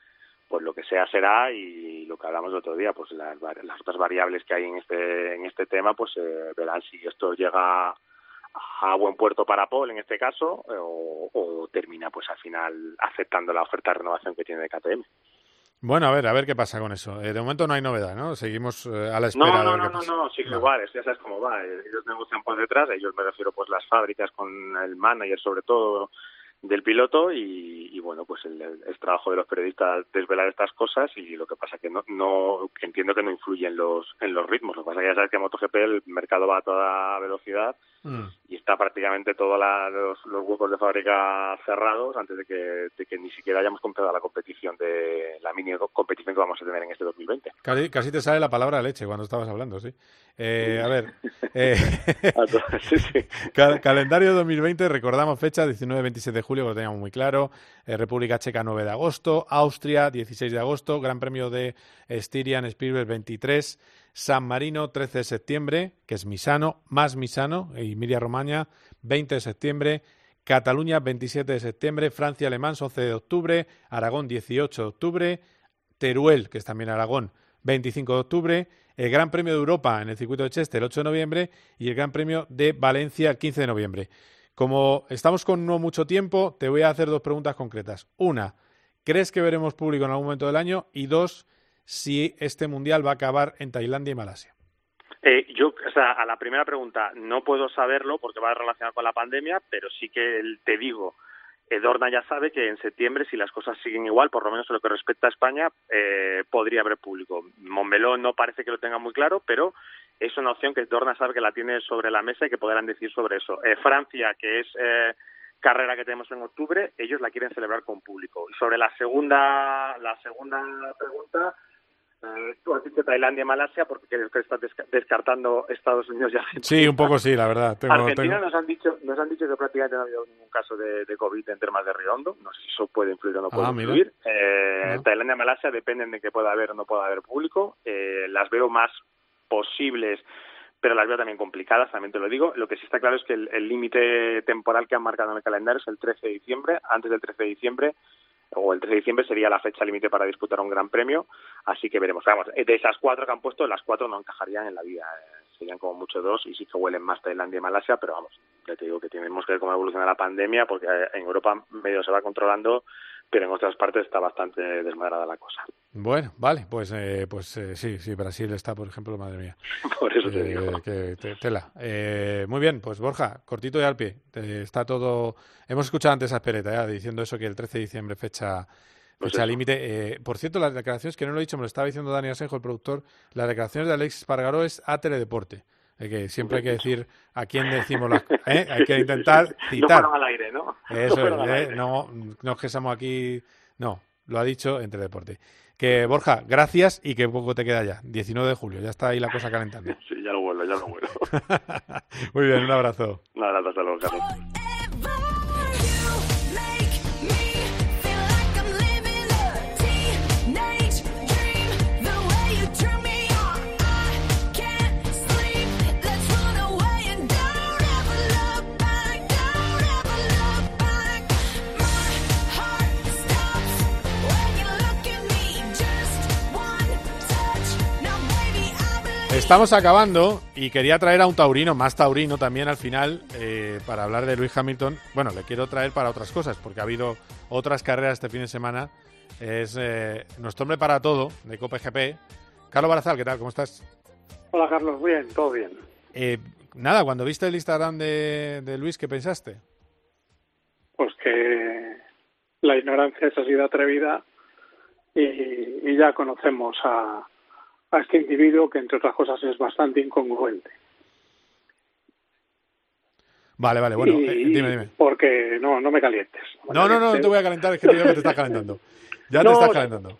pues lo que sea será y lo que hablamos el otro día, pues las, las otras variables que hay en este en este tema, pues eh, verán si esto llega a buen puerto para Paul en este caso eh, o, o termina pues al final aceptando la oferta de renovación que tiene de KTM. Bueno, a ver, a ver qué pasa con eso. Eh, de momento no hay novedad, ¿no? Seguimos eh, a la No, espera no, no, no, pasa. no, sigue igual, es- ya sabes cómo va. Ellos negocian por detrás, ellos me refiero pues las fábricas con el manager sobre todo del piloto y, y, bueno, pues el, el- es trabajo de los periodistas desvelar estas cosas y lo que pasa que no, no entiendo que no influye en los, en los ritmos. Lo que pasa que ya sabes que en MotoGP el mercado va a toda velocidad Mm. y está prácticamente todos los, los huecos de fábrica cerrados antes de que, de que ni siquiera hayamos completado la competición de la mini competición que vamos a tener en este 2020. Casi, casi te sale la palabra leche cuando estabas hablando, sí. Eh, a ver, eh, cal- calendario 2020, recordamos fecha, 19-27 de julio, que lo teníamos muy claro. Eh, República Checa, 9 de agosto. Austria, 16 de agosto. Gran Premio de Styrian Spielberg, 23. San Marino, 13 de septiembre, que es Misano, más Misano, y Emilia Romagna, 20 de septiembre. Cataluña, 27 de septiembre. Francia, Alemán, 11 de octubre. Aragón, 18 de octubre. Teruel, que es también Aragón, 25 de octubre, el Gran Premio de Europa en el circuito de Chester, el 8 de noviembre, y el Gran Premio de Valencia, el 15 de noviembre. Como estamos con no mucho tiempo, te voy a hacer dos preguntas concretas. Una, ¿crees que veremos público en algún momento del año? Y dos, si este Mundial va a acabar en Tailandia y Malasia. Eh, yo, o sea, a la primera pregunta no puedo saberlo porque va relacionado con la pandemia, pero sí que te digo, eh, Dorna ya sabe que en septiembre, si las cosas siguen igual, por lo menos en lo que respecta a España, eh, podría haber público. Montmeló no parece que lo tenga muy claro, pero es una opción que Dorna sabe que la tiene sobre la mesa y que podrán decir sobre eso. Eh, Francia, que es eh, carrera que tenemos en octubre, ellos la quieren celebrar con público. Y sobre la segunda, la segunda pregunta, eh, tú has dicho Tailandia y Malasia porque creo que estás desca- descartando Estados Unidos y Argentina. Sí, un poco sí, la verdad. Tengo- Argentina tengo- nos han dicho nos han dicho que prácticamente no ha habido ningún caso de, de COVID en temas de Riondo. No sé si eso puede influir o no puede Ah, mira. influir. Eh, No. Tailandia y Malasia dependen de que pueda haber o no pueda haber público. Eh, las veo más posibles, pero las veo también complicadas, también te lo digo. Lo que sí está claro es que el límite temporal que han marcado en el calendario es el 13 de diciembre. Antes del 13 de diciembre o el 13 de diciembre sería la fecha límite para disputar un gran premio, así que veremos. Vamos, de esas cuatro que han puesto, las cuatro no encajarían en la vida, eh, serían como mucho dos y sí que huelen más Tailandia y Malasia, pero vamos, ya te digo que tenemos que ver cómo evoluciona la pandemia, porque eh, en Europa medio se va controlando, pero en otras partes está bastante desmadrada la cosa. Bueno, vale, pues, eh, pues eh, sí, sí, Brasil está, por ejemplo, madre mía. Por eso te Eh, digo. que te- tela. Eh, muy bien, pues Borja, cortito y al pie. Eh, está todo. Hemos escuchado antes a Espereta ya diciendo eso que el 13 de diciembre fecha Pues fecha eso. límite. Eh, por cierto, las declaraciones que no lo he dicho, me lo estaba diciendo Dani Asenjo, el productor. Las declaraciones de Alexis Pargaró es a Teledeporte. Eh, que siempre hay que decir a quién decimos las cosas. ¿eh? Hay que intentar No citar. fueron al aire, ¿no? No Eso es, al ¿eh? aire. no, no es que estamos aquí. No, lo ha dicho en Teledeporte. Que Borja, gracias y que poco te queda ya. 19 de julio, ya está ahí la cosa calentando. Sí, ya lo vuelo, ya lo vuelo. Muy bien, un abrazo. Un abrazo, hasta luego, Carlos. Estamos acabando y quería traer a un taurino, más taurino también al final, eh, para hablar de Luis Hamilton. Bueno, le quiero traer para otras cosas, porque ha habido otras carreras este fin de semana. Es eh, nuestro hombre para todo, de Copa GP. Carlos Barazal, ¿qué tal? ¿Cómo estás? Hola, Carlos. Bien, todo bien. Eh, nada, cuando viste el Instagram de, de Luis, ¿qué pensaste? Pues que la ignorancia es así de atrevida y, y ya conocemos a, a este individuo que, entre otras cosas, es bastante incongruente. Vale, vale, bueno, Y- eh, dime, dime. Porque no, no me calientes. No, no, no, no te voy a calentar, es que te digo que te estás calentando. Ya te estás calentando.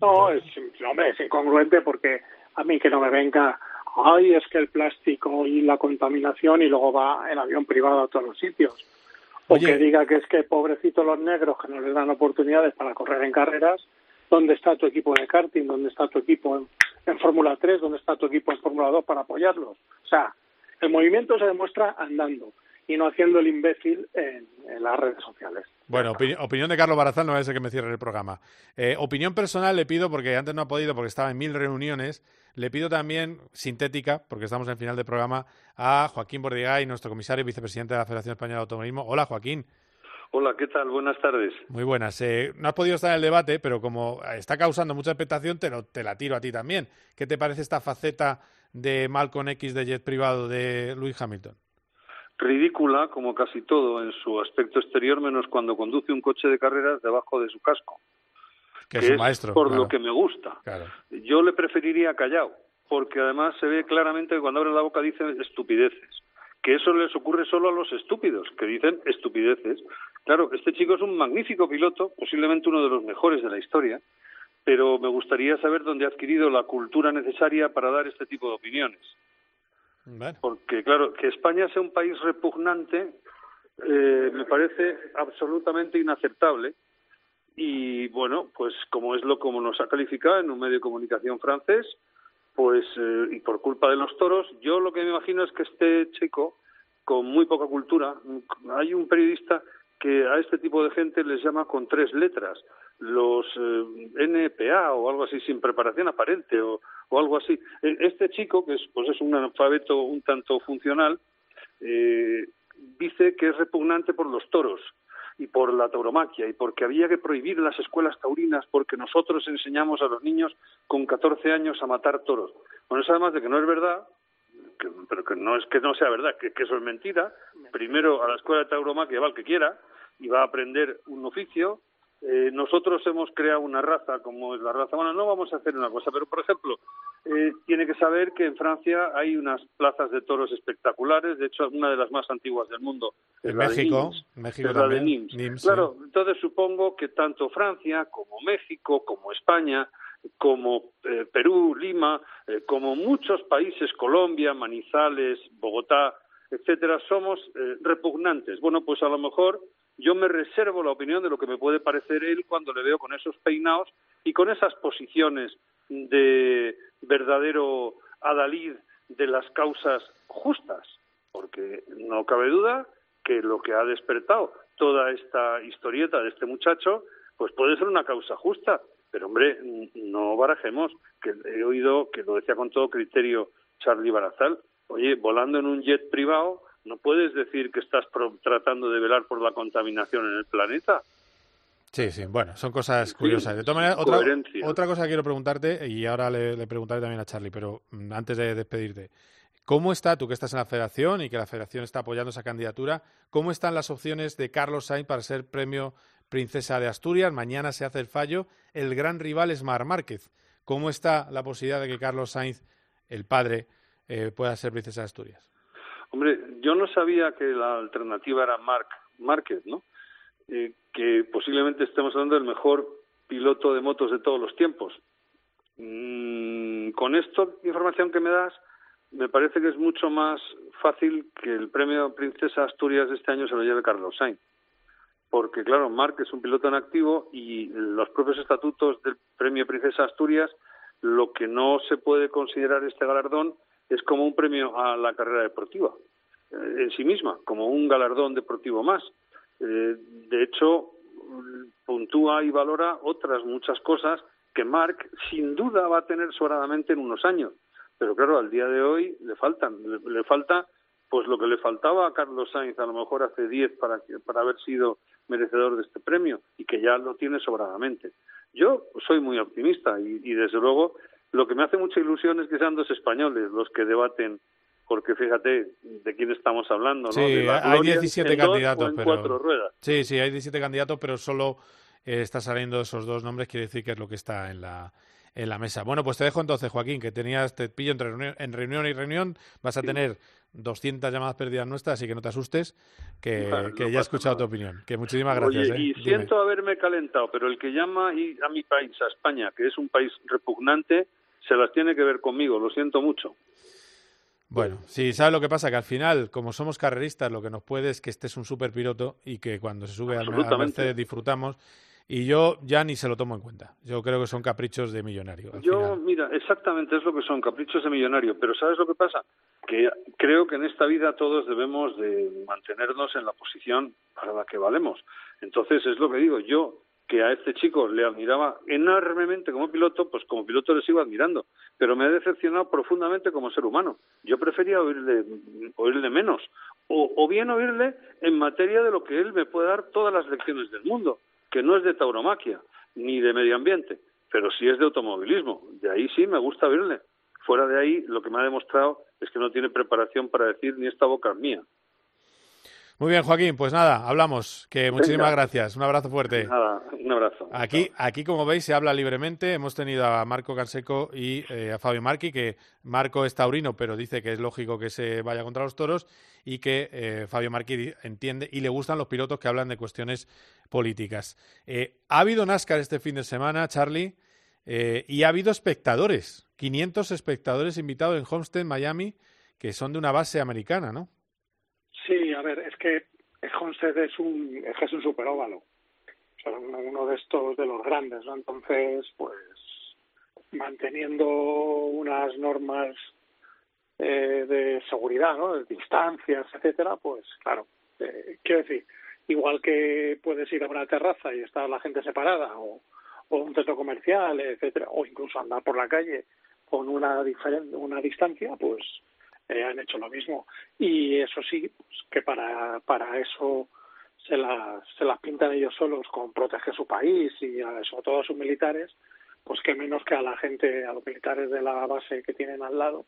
No, es, hombre, es incongruente porque a mí que no me venga, ay, es que el plástico y la contaminación y luego va en avión privado a todos los sitios. O Oye. que diga que es que pobrecitos los negros que no les dan oportunidades para correr en carreras, ¿dónde está tu equipo de karting? ¿Dónde está tu equipo en, Fórmula 3? ¿Dónde está tu equipo en Fórmula 2 para apoyarlos? O sea, el movimiento se demuestra andando y no haciendo el imbécil en, las redes sociales. Bueno, opini- opinión de Carlos Barazal, no va a ser que me cierre el programa. Eh, opinión personal le pido, porque antes no ha podido, porque estaba en mil reuniones, le pido también, sintética, porque estamos en final del programa, a Joaquín Bordigay, nuestro comisario y vicepresidente de la Federación Española de Automovilismo. Hola, Joaquín. Hola, ¿qué tal? Buenas tardes. Muy buenas. Eh, no has podido estar en el debate, pero como está causando mucha expectación, te, lo- te la tiro a ti también. ¿Qué te parece esta faceta de Malcolm X de jet privado de Lewis Hamilton? Ridícula, como casi todo, en su aspecto exterior, menos cuando conduce un coche de carreras debajo de su casco. Que es un maestro. por claro. lo que me gusta. Claro. Yo le preferiría callado, porque además se ve claramente que cuando abre la boca dice estupideces. Que eso les ocurre solo a los estúpidos, que dicen estupideces. Claro, este chico es un magnífico piloto, posiblemente uno de los mejores de la historia, pero me gustaría saber dónde ha adquirido la cultura necesaria para dar este tipo de opiniones. Porque, claro, que España sea un país repugnante eh, me parece absolutamente inaceptable. Y bueno, pues como es lo como nos ha calificado en un medio de comunicación francés, pues eh, y por culpa de los toros, yo lo que me imagino es que este chico, con muy poca cultura, hay un periodista que a este tipo de gente les llama con tres letras, los eh, NPA o algo así, sin preparación aparente o, o algo así. E- Este chico, que es, pues es un analfabeto un tanto funcional, eh, dice que es repugnante por los toros y por la tauromaquia y porque había que prohibir las escuelas taurinas porque nosotros enseñamos a los niños con 14 años a matar toros. Bueno, eso además de que no es verdad, que- pero que no es que no sea verdad, que eso es mentira. Primero a la escuela de tauromaquia va el que quiera y va a aprender un oficio. Eh, nosotros hemos creado una raza como es la raza. Bueno, no vamos a hacer una cosa, pero por ejemplo, eh, tiene que saber que en Francia hay unas plazas de toros espectaculares. De hecho, una de las más antiguas del mundo es En la de México, Es la de. Nimes. Nimes, claro, sí. entonces supongo que tanto Francia como México, como España, como eh, Perú, Lima, eh, como muchos países, Colombia, Manizales, Bogotá, etcétera, somos eh, repugnantes. Bueno, pues a lo mejor yo me reservo la opinión de lo que me puede parecer él cuando le veo con esos peinados y con esas posiciones de verdadero adalid de las causas justas, porque no cabe duda que lo que ha despertado toda esta historieta de este muchacho, pues puede ser una causa justa. Pero hombre, no barajemos, que he oído que lo decía con todo criterio Charlie Barazal, oye, volando en un jet privado, no puedes decir que estás pro- tratando de velar por la contaminación en el planeta. Sí, sí, bueno, son cosas curiosas. De todas maneras, otra, cosa que quiero preguntarte, y ahora le, le preguntaré también a Charlie, pero mm, antes de despedirte, ¿cómo está, tú que estás en la federación y que la federación está apoyando esa candidatura, cómo están las opciones de Carlos Sainz para ser premio Princesa de Asturias? Mañana se hace el fallo, el gran rival es Mar Márquez. ¿Cómo está la posibilidad de que Carlos Sainz, el padre, eh, pueda ser Princesa Asturias? Hombre, yo no sabía que la alternativa era Marc Márquez, ¿no? Eh, que posiblemente estemos hablando del mejor piloto de motos de todos los tiempos. Mm, con esta información que me das, me parece que es mucho más fácil que el premio Princesa Asturias de este año se lo lleve Carlos Sainz. Porque, claro, Marc es un piloto en activo y los propios estatutos del premio Princesa Asturias, lo que no se puede considerar este galardón es como un premio a la carrera deportiva eh, en sí misma, como un galardón deportivo más. Eh, de hecho, puntúa y valora otras muchas cosas que Marc sin duda va a tener sobradamente en unos años, pero claro, al día de hoy le faltan, le, le falta pues lo que le faltaba a Carlos Sainz a lo mejor hace 10 para, para haber sido merecedor de este premio y que ya lo tiene sobradamente. Yo soy muy optimista y, y desde luego lo que me hace mucha ilusión es que sean dos españoles los que debaten, porque fíjate de quién estamos hablando, ¿no? Sí, De la hay gloria 17 en dos candidatos, o en pero... cuatro ruedas. Sí, sí, hay 17 candidatos, pero solo eh, está saliendo esos dos nombres, quiere decir que es lo que está en la, en la mesa. Bueno, pues te dejo entonces, Joaquín, que tenías, te pillo entre reunión, en reunión y reunión, vas a tener 200 llamadas perdidas nuestras, así que no te asustes, que, Vale, que no ya he escuchado tu opinión. Que muchísimas gracias. Oye, ¿eh? y Dime. siento haberme calentado, pero el que llama a mi país, a España, que es un país repugnante, se las tiene que ver conmigo, lo siento mucho. Bueno, sí, ¿sabes lo que pasa? Que al final, como somos carreristas, lo que nos puede es que este es un superpiloto y que cuando se sube al. Mercedes disfrutamos. Y yo ya ni se lo tomo en cuenta. Yo creo que son caprichos de millonario. al Yo, final. mira, exactamente es lo que son, caprichos de millonario, pero ¿sabes lo que pasa? Que creo que en esta vida todos debemos de mantenernos en la posición para la que valemos. Entonces, es lo que digo, yo que a este chico le admiraba enormemente como piloto, pues como piloto le sigo admirando, pero me ha decepcionado profundamente como ser humano. Yo prefería oírle, oírle menos, o, o bien oírle en materia de lo que él me puede dar todas las lecciones del mundo, que no es de tauromaquia, ni de medio ambiente, pero sí es de automovilismo. De ahí sí me gusta oírle. Fuera de ahí, lo que me ha demostrado es que no tiene preparación para decir ni esta boca es mía. Muy bien, Joaquín, pues nada, hablamos. Que muchísimas Venga. gracias. Un abrazo fuerte. Nada, un abrazo. Aquí, aquí, como veis, se habla libremente. Hemos tenido a Marco Canseco y eh, a Fabio Marchi, que Marco es taurino, pero dice que es lógico que se vaya contra los toros, y que eh, Fabio Marchi di- entiende y le gustan los pilotos que hablan de cuestiones políticas. Eh, ha habido NASCAR este fin de semana, Charlie, eh, y ha habido espectadores, 500 espectadores invitados en Homestead, Miami, que son de una base americana, ¿no? A ver, es que el es un, es que un superóvalo. O sea, uno, uno de estos de los grandes, ¿no? Entonces, pues, manteniendo unas normas eh, de seguridad, ¿no? De distancias, etcétera, pues, claro, eh, quiero decir, igual que puedes ir a una terraza y está la gente separada, o, o un centro comercial, etcétera, o incluso andar por la calle con una una distancia, pues eh, han hecho lo mismo. Y eso sí, pues, que para, para eso se las, se las pintan ellos solos con proteger su país y a- sobre todo a sus militares, pues que menos que a la gente, a los militares de la base que tienen al lado,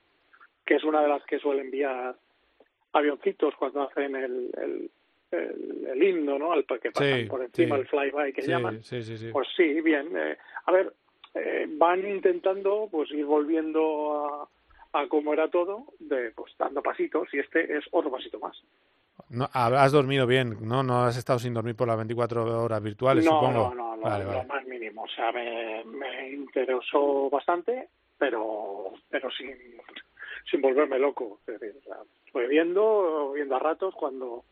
que es una de las que suele enviar avioncitos cuando hacen el, el, el, el himno, ¿no? Al que pasan Sí, por encima, sí. el flyby que Sí, llaman. sí, sí, sí. Pues sí, bien. eh, a ver, eh, van intentando pues ir volviendo a, como era todo, de pues dando pasitos y este es otro pasito más. No, has dormido bien, ¿no? No has estado sin dormir por las 24 horas virtuales, no, supongo. no, no, no, Vale, lo vale. más mínimo. O sea, me, me interesó bastante, pero pero sin, sin volverme loco. Es decir, o sea, fue viendo, viendo a ratos cuando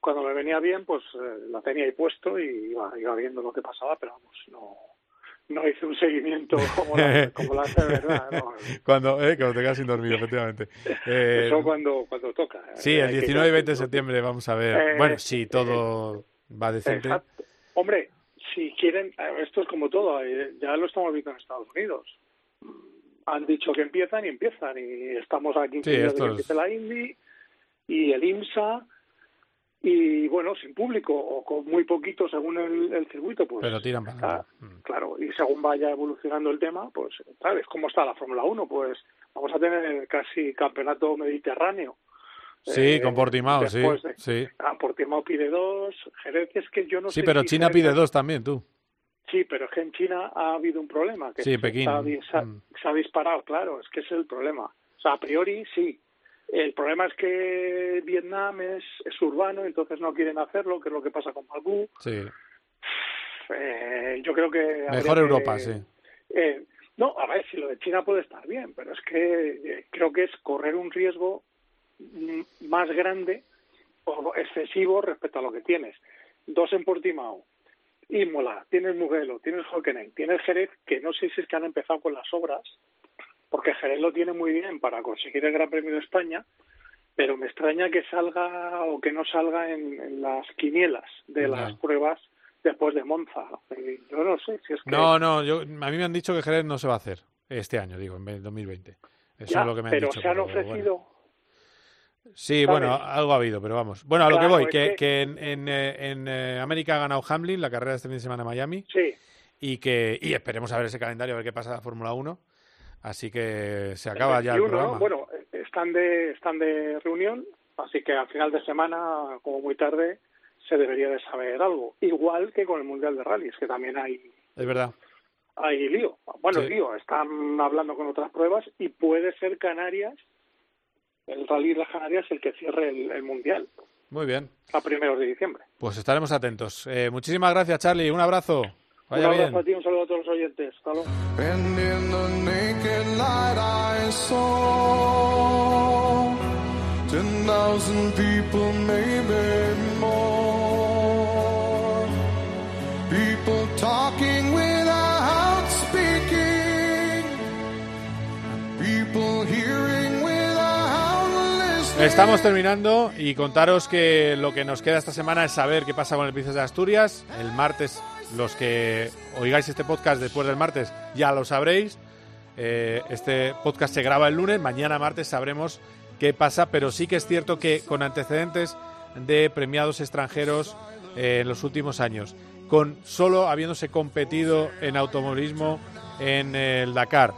cuando me venía bien, pues eh, la tenía ahí puesto y iba, iba viendo lo que pasaba, pero vamos, no no hice un seguimiento como la, como la hace verdad. ¿no? cuando, eh, cuando te quedas sin dormir, efectivamente. Eh, Eso cuando, cuando toca. sí, Eh, el hay que 19 y 20 de septiembre vamos a ver. Eh, bueno, si todo va decente. Exacto. Hombre, si quieren, eh, esto es como todo, eh, ya lo estamos viendo en Estados Unidos. Han dicho que empiezan y empiezan, y estamos aquí Sí, que es- empiece la Indy y el IMSA, y bueno, sin público o con muy poquito según el, el circuito, pues Pero tiran para ah, claro, y según vaya evolucionando el tema, pues, ¿sabes cómo está la Fórmula 1? Pues vamos a tener casi campeonato mediterráneo. Sí, Eh, con Portimao, sí, de- sí. Ah, Portimao pide dos, Jerez es que yo no Sí, sé pero si China Jerez- pide dos también, tú. Sí, pero es que en China ha habido un problema. Que Sí, se Pekín. Se ha, Mm. se ha disparado, claro, es que es el problema. O sea, a priori sí. El problema es que Vietnam es, es urbano, entonces no quieren hacerlo, que es lo que pasa con Bakú. Sí. Eh, yo creo que... Mejor que- Europa, sí. eh, no, a ver, si lo de China puede estar bien, pero es que eh, creo que es correr un riesgo mm, más grande o excesivo respecto a lo que tienes. Dos en Portimao, Imola, tienes Mugello, tienes Hockenheim, tienes Jerez, que no sé si es que han empezado con las obras, porque Jerez lo tiene muy bien para conseguir el Gran Premio de España, pero me extraña que salga o que no salga en, en las quinielas de las pruebas después de Monza. Yo no sé si es que... No, no, yo, a mí me han dicho que Jerez no se va a hacer este año, digo, en 2020. Eso Ya, es lo que me han pero dicho. se han pero bueno. ofrecido. Sí, ¿sabes? bueno, algo ha habido, pero vamos. Bueno, a lo que voy, que, que- que en, en, eh, en, eh, América ha ganado Hamlin, la carrera este fin de semana en Miami. Sí. Y que y esperemos a ver ese calendario, a ver qué pasa en la Fórmula 1. Así que se acaba ya el 21, programa. ¿no? Bueno, están de, están de reunión, así que al final de semana, como muy tarde, se debería de saber algo. Igual que con el Mundial de Rallys, que también hay, Es verdad. hay lío. Bueno, Sí. lío, están hablando con otras pruebas y puede ser Canarias, el Rally de las Canarias, el que cierre el, el Mundial Muy bien. a primeros de diciembre. Pues estaremos atentos. Eh, muchísimas gracias, Charlie. Un abrazo. Vaya un abrazo bien. a ti, un saludo a todos los oyentes. Hasta luego. And in the naked light I saw ten thousand people, maybe more. People talking without speaking. People hearing without listening. Estamos terminando y contaros que lo que nos queda esta semana es saber qué pasa con el Princesa de Asturias. El martes, los que oigáis este podcast después del martes ya lo sabréis. Eh, este podcast se graba el lunes, mañana martes sabremos qué pasa, pero sí que es cierto que con antecedentes de premiados extranjeros eh, en los últimos años, con solo habiéndose competido en automovilismo en el Dakar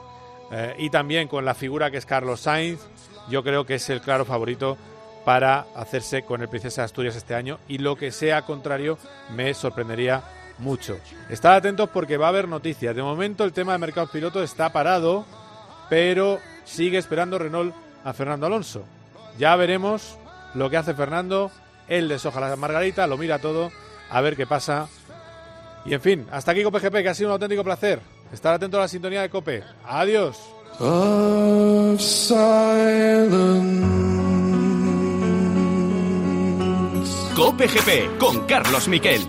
eh, y también con la figura que es Carlos Sainz, yo creo que es el claro favorito para hacerse con el Princesa de Asturias este año y lo que sea contrario me sorprendería mucho. Estad atentos porque va a haber noticias. De momento el tema de mercados piloto está parado, pero sigue esperando Renault a Fernando Alonso. Ya veremos lo que hace Fernando. Él deshoja la margarita, lo mira todo, a ver qué pasa. Y en fin, hasta aquí Cope GP, que ha sido un auténtico placer. Estar atento a la sintonía de Cope. Adiós. Cope GP con Carlos Miquel.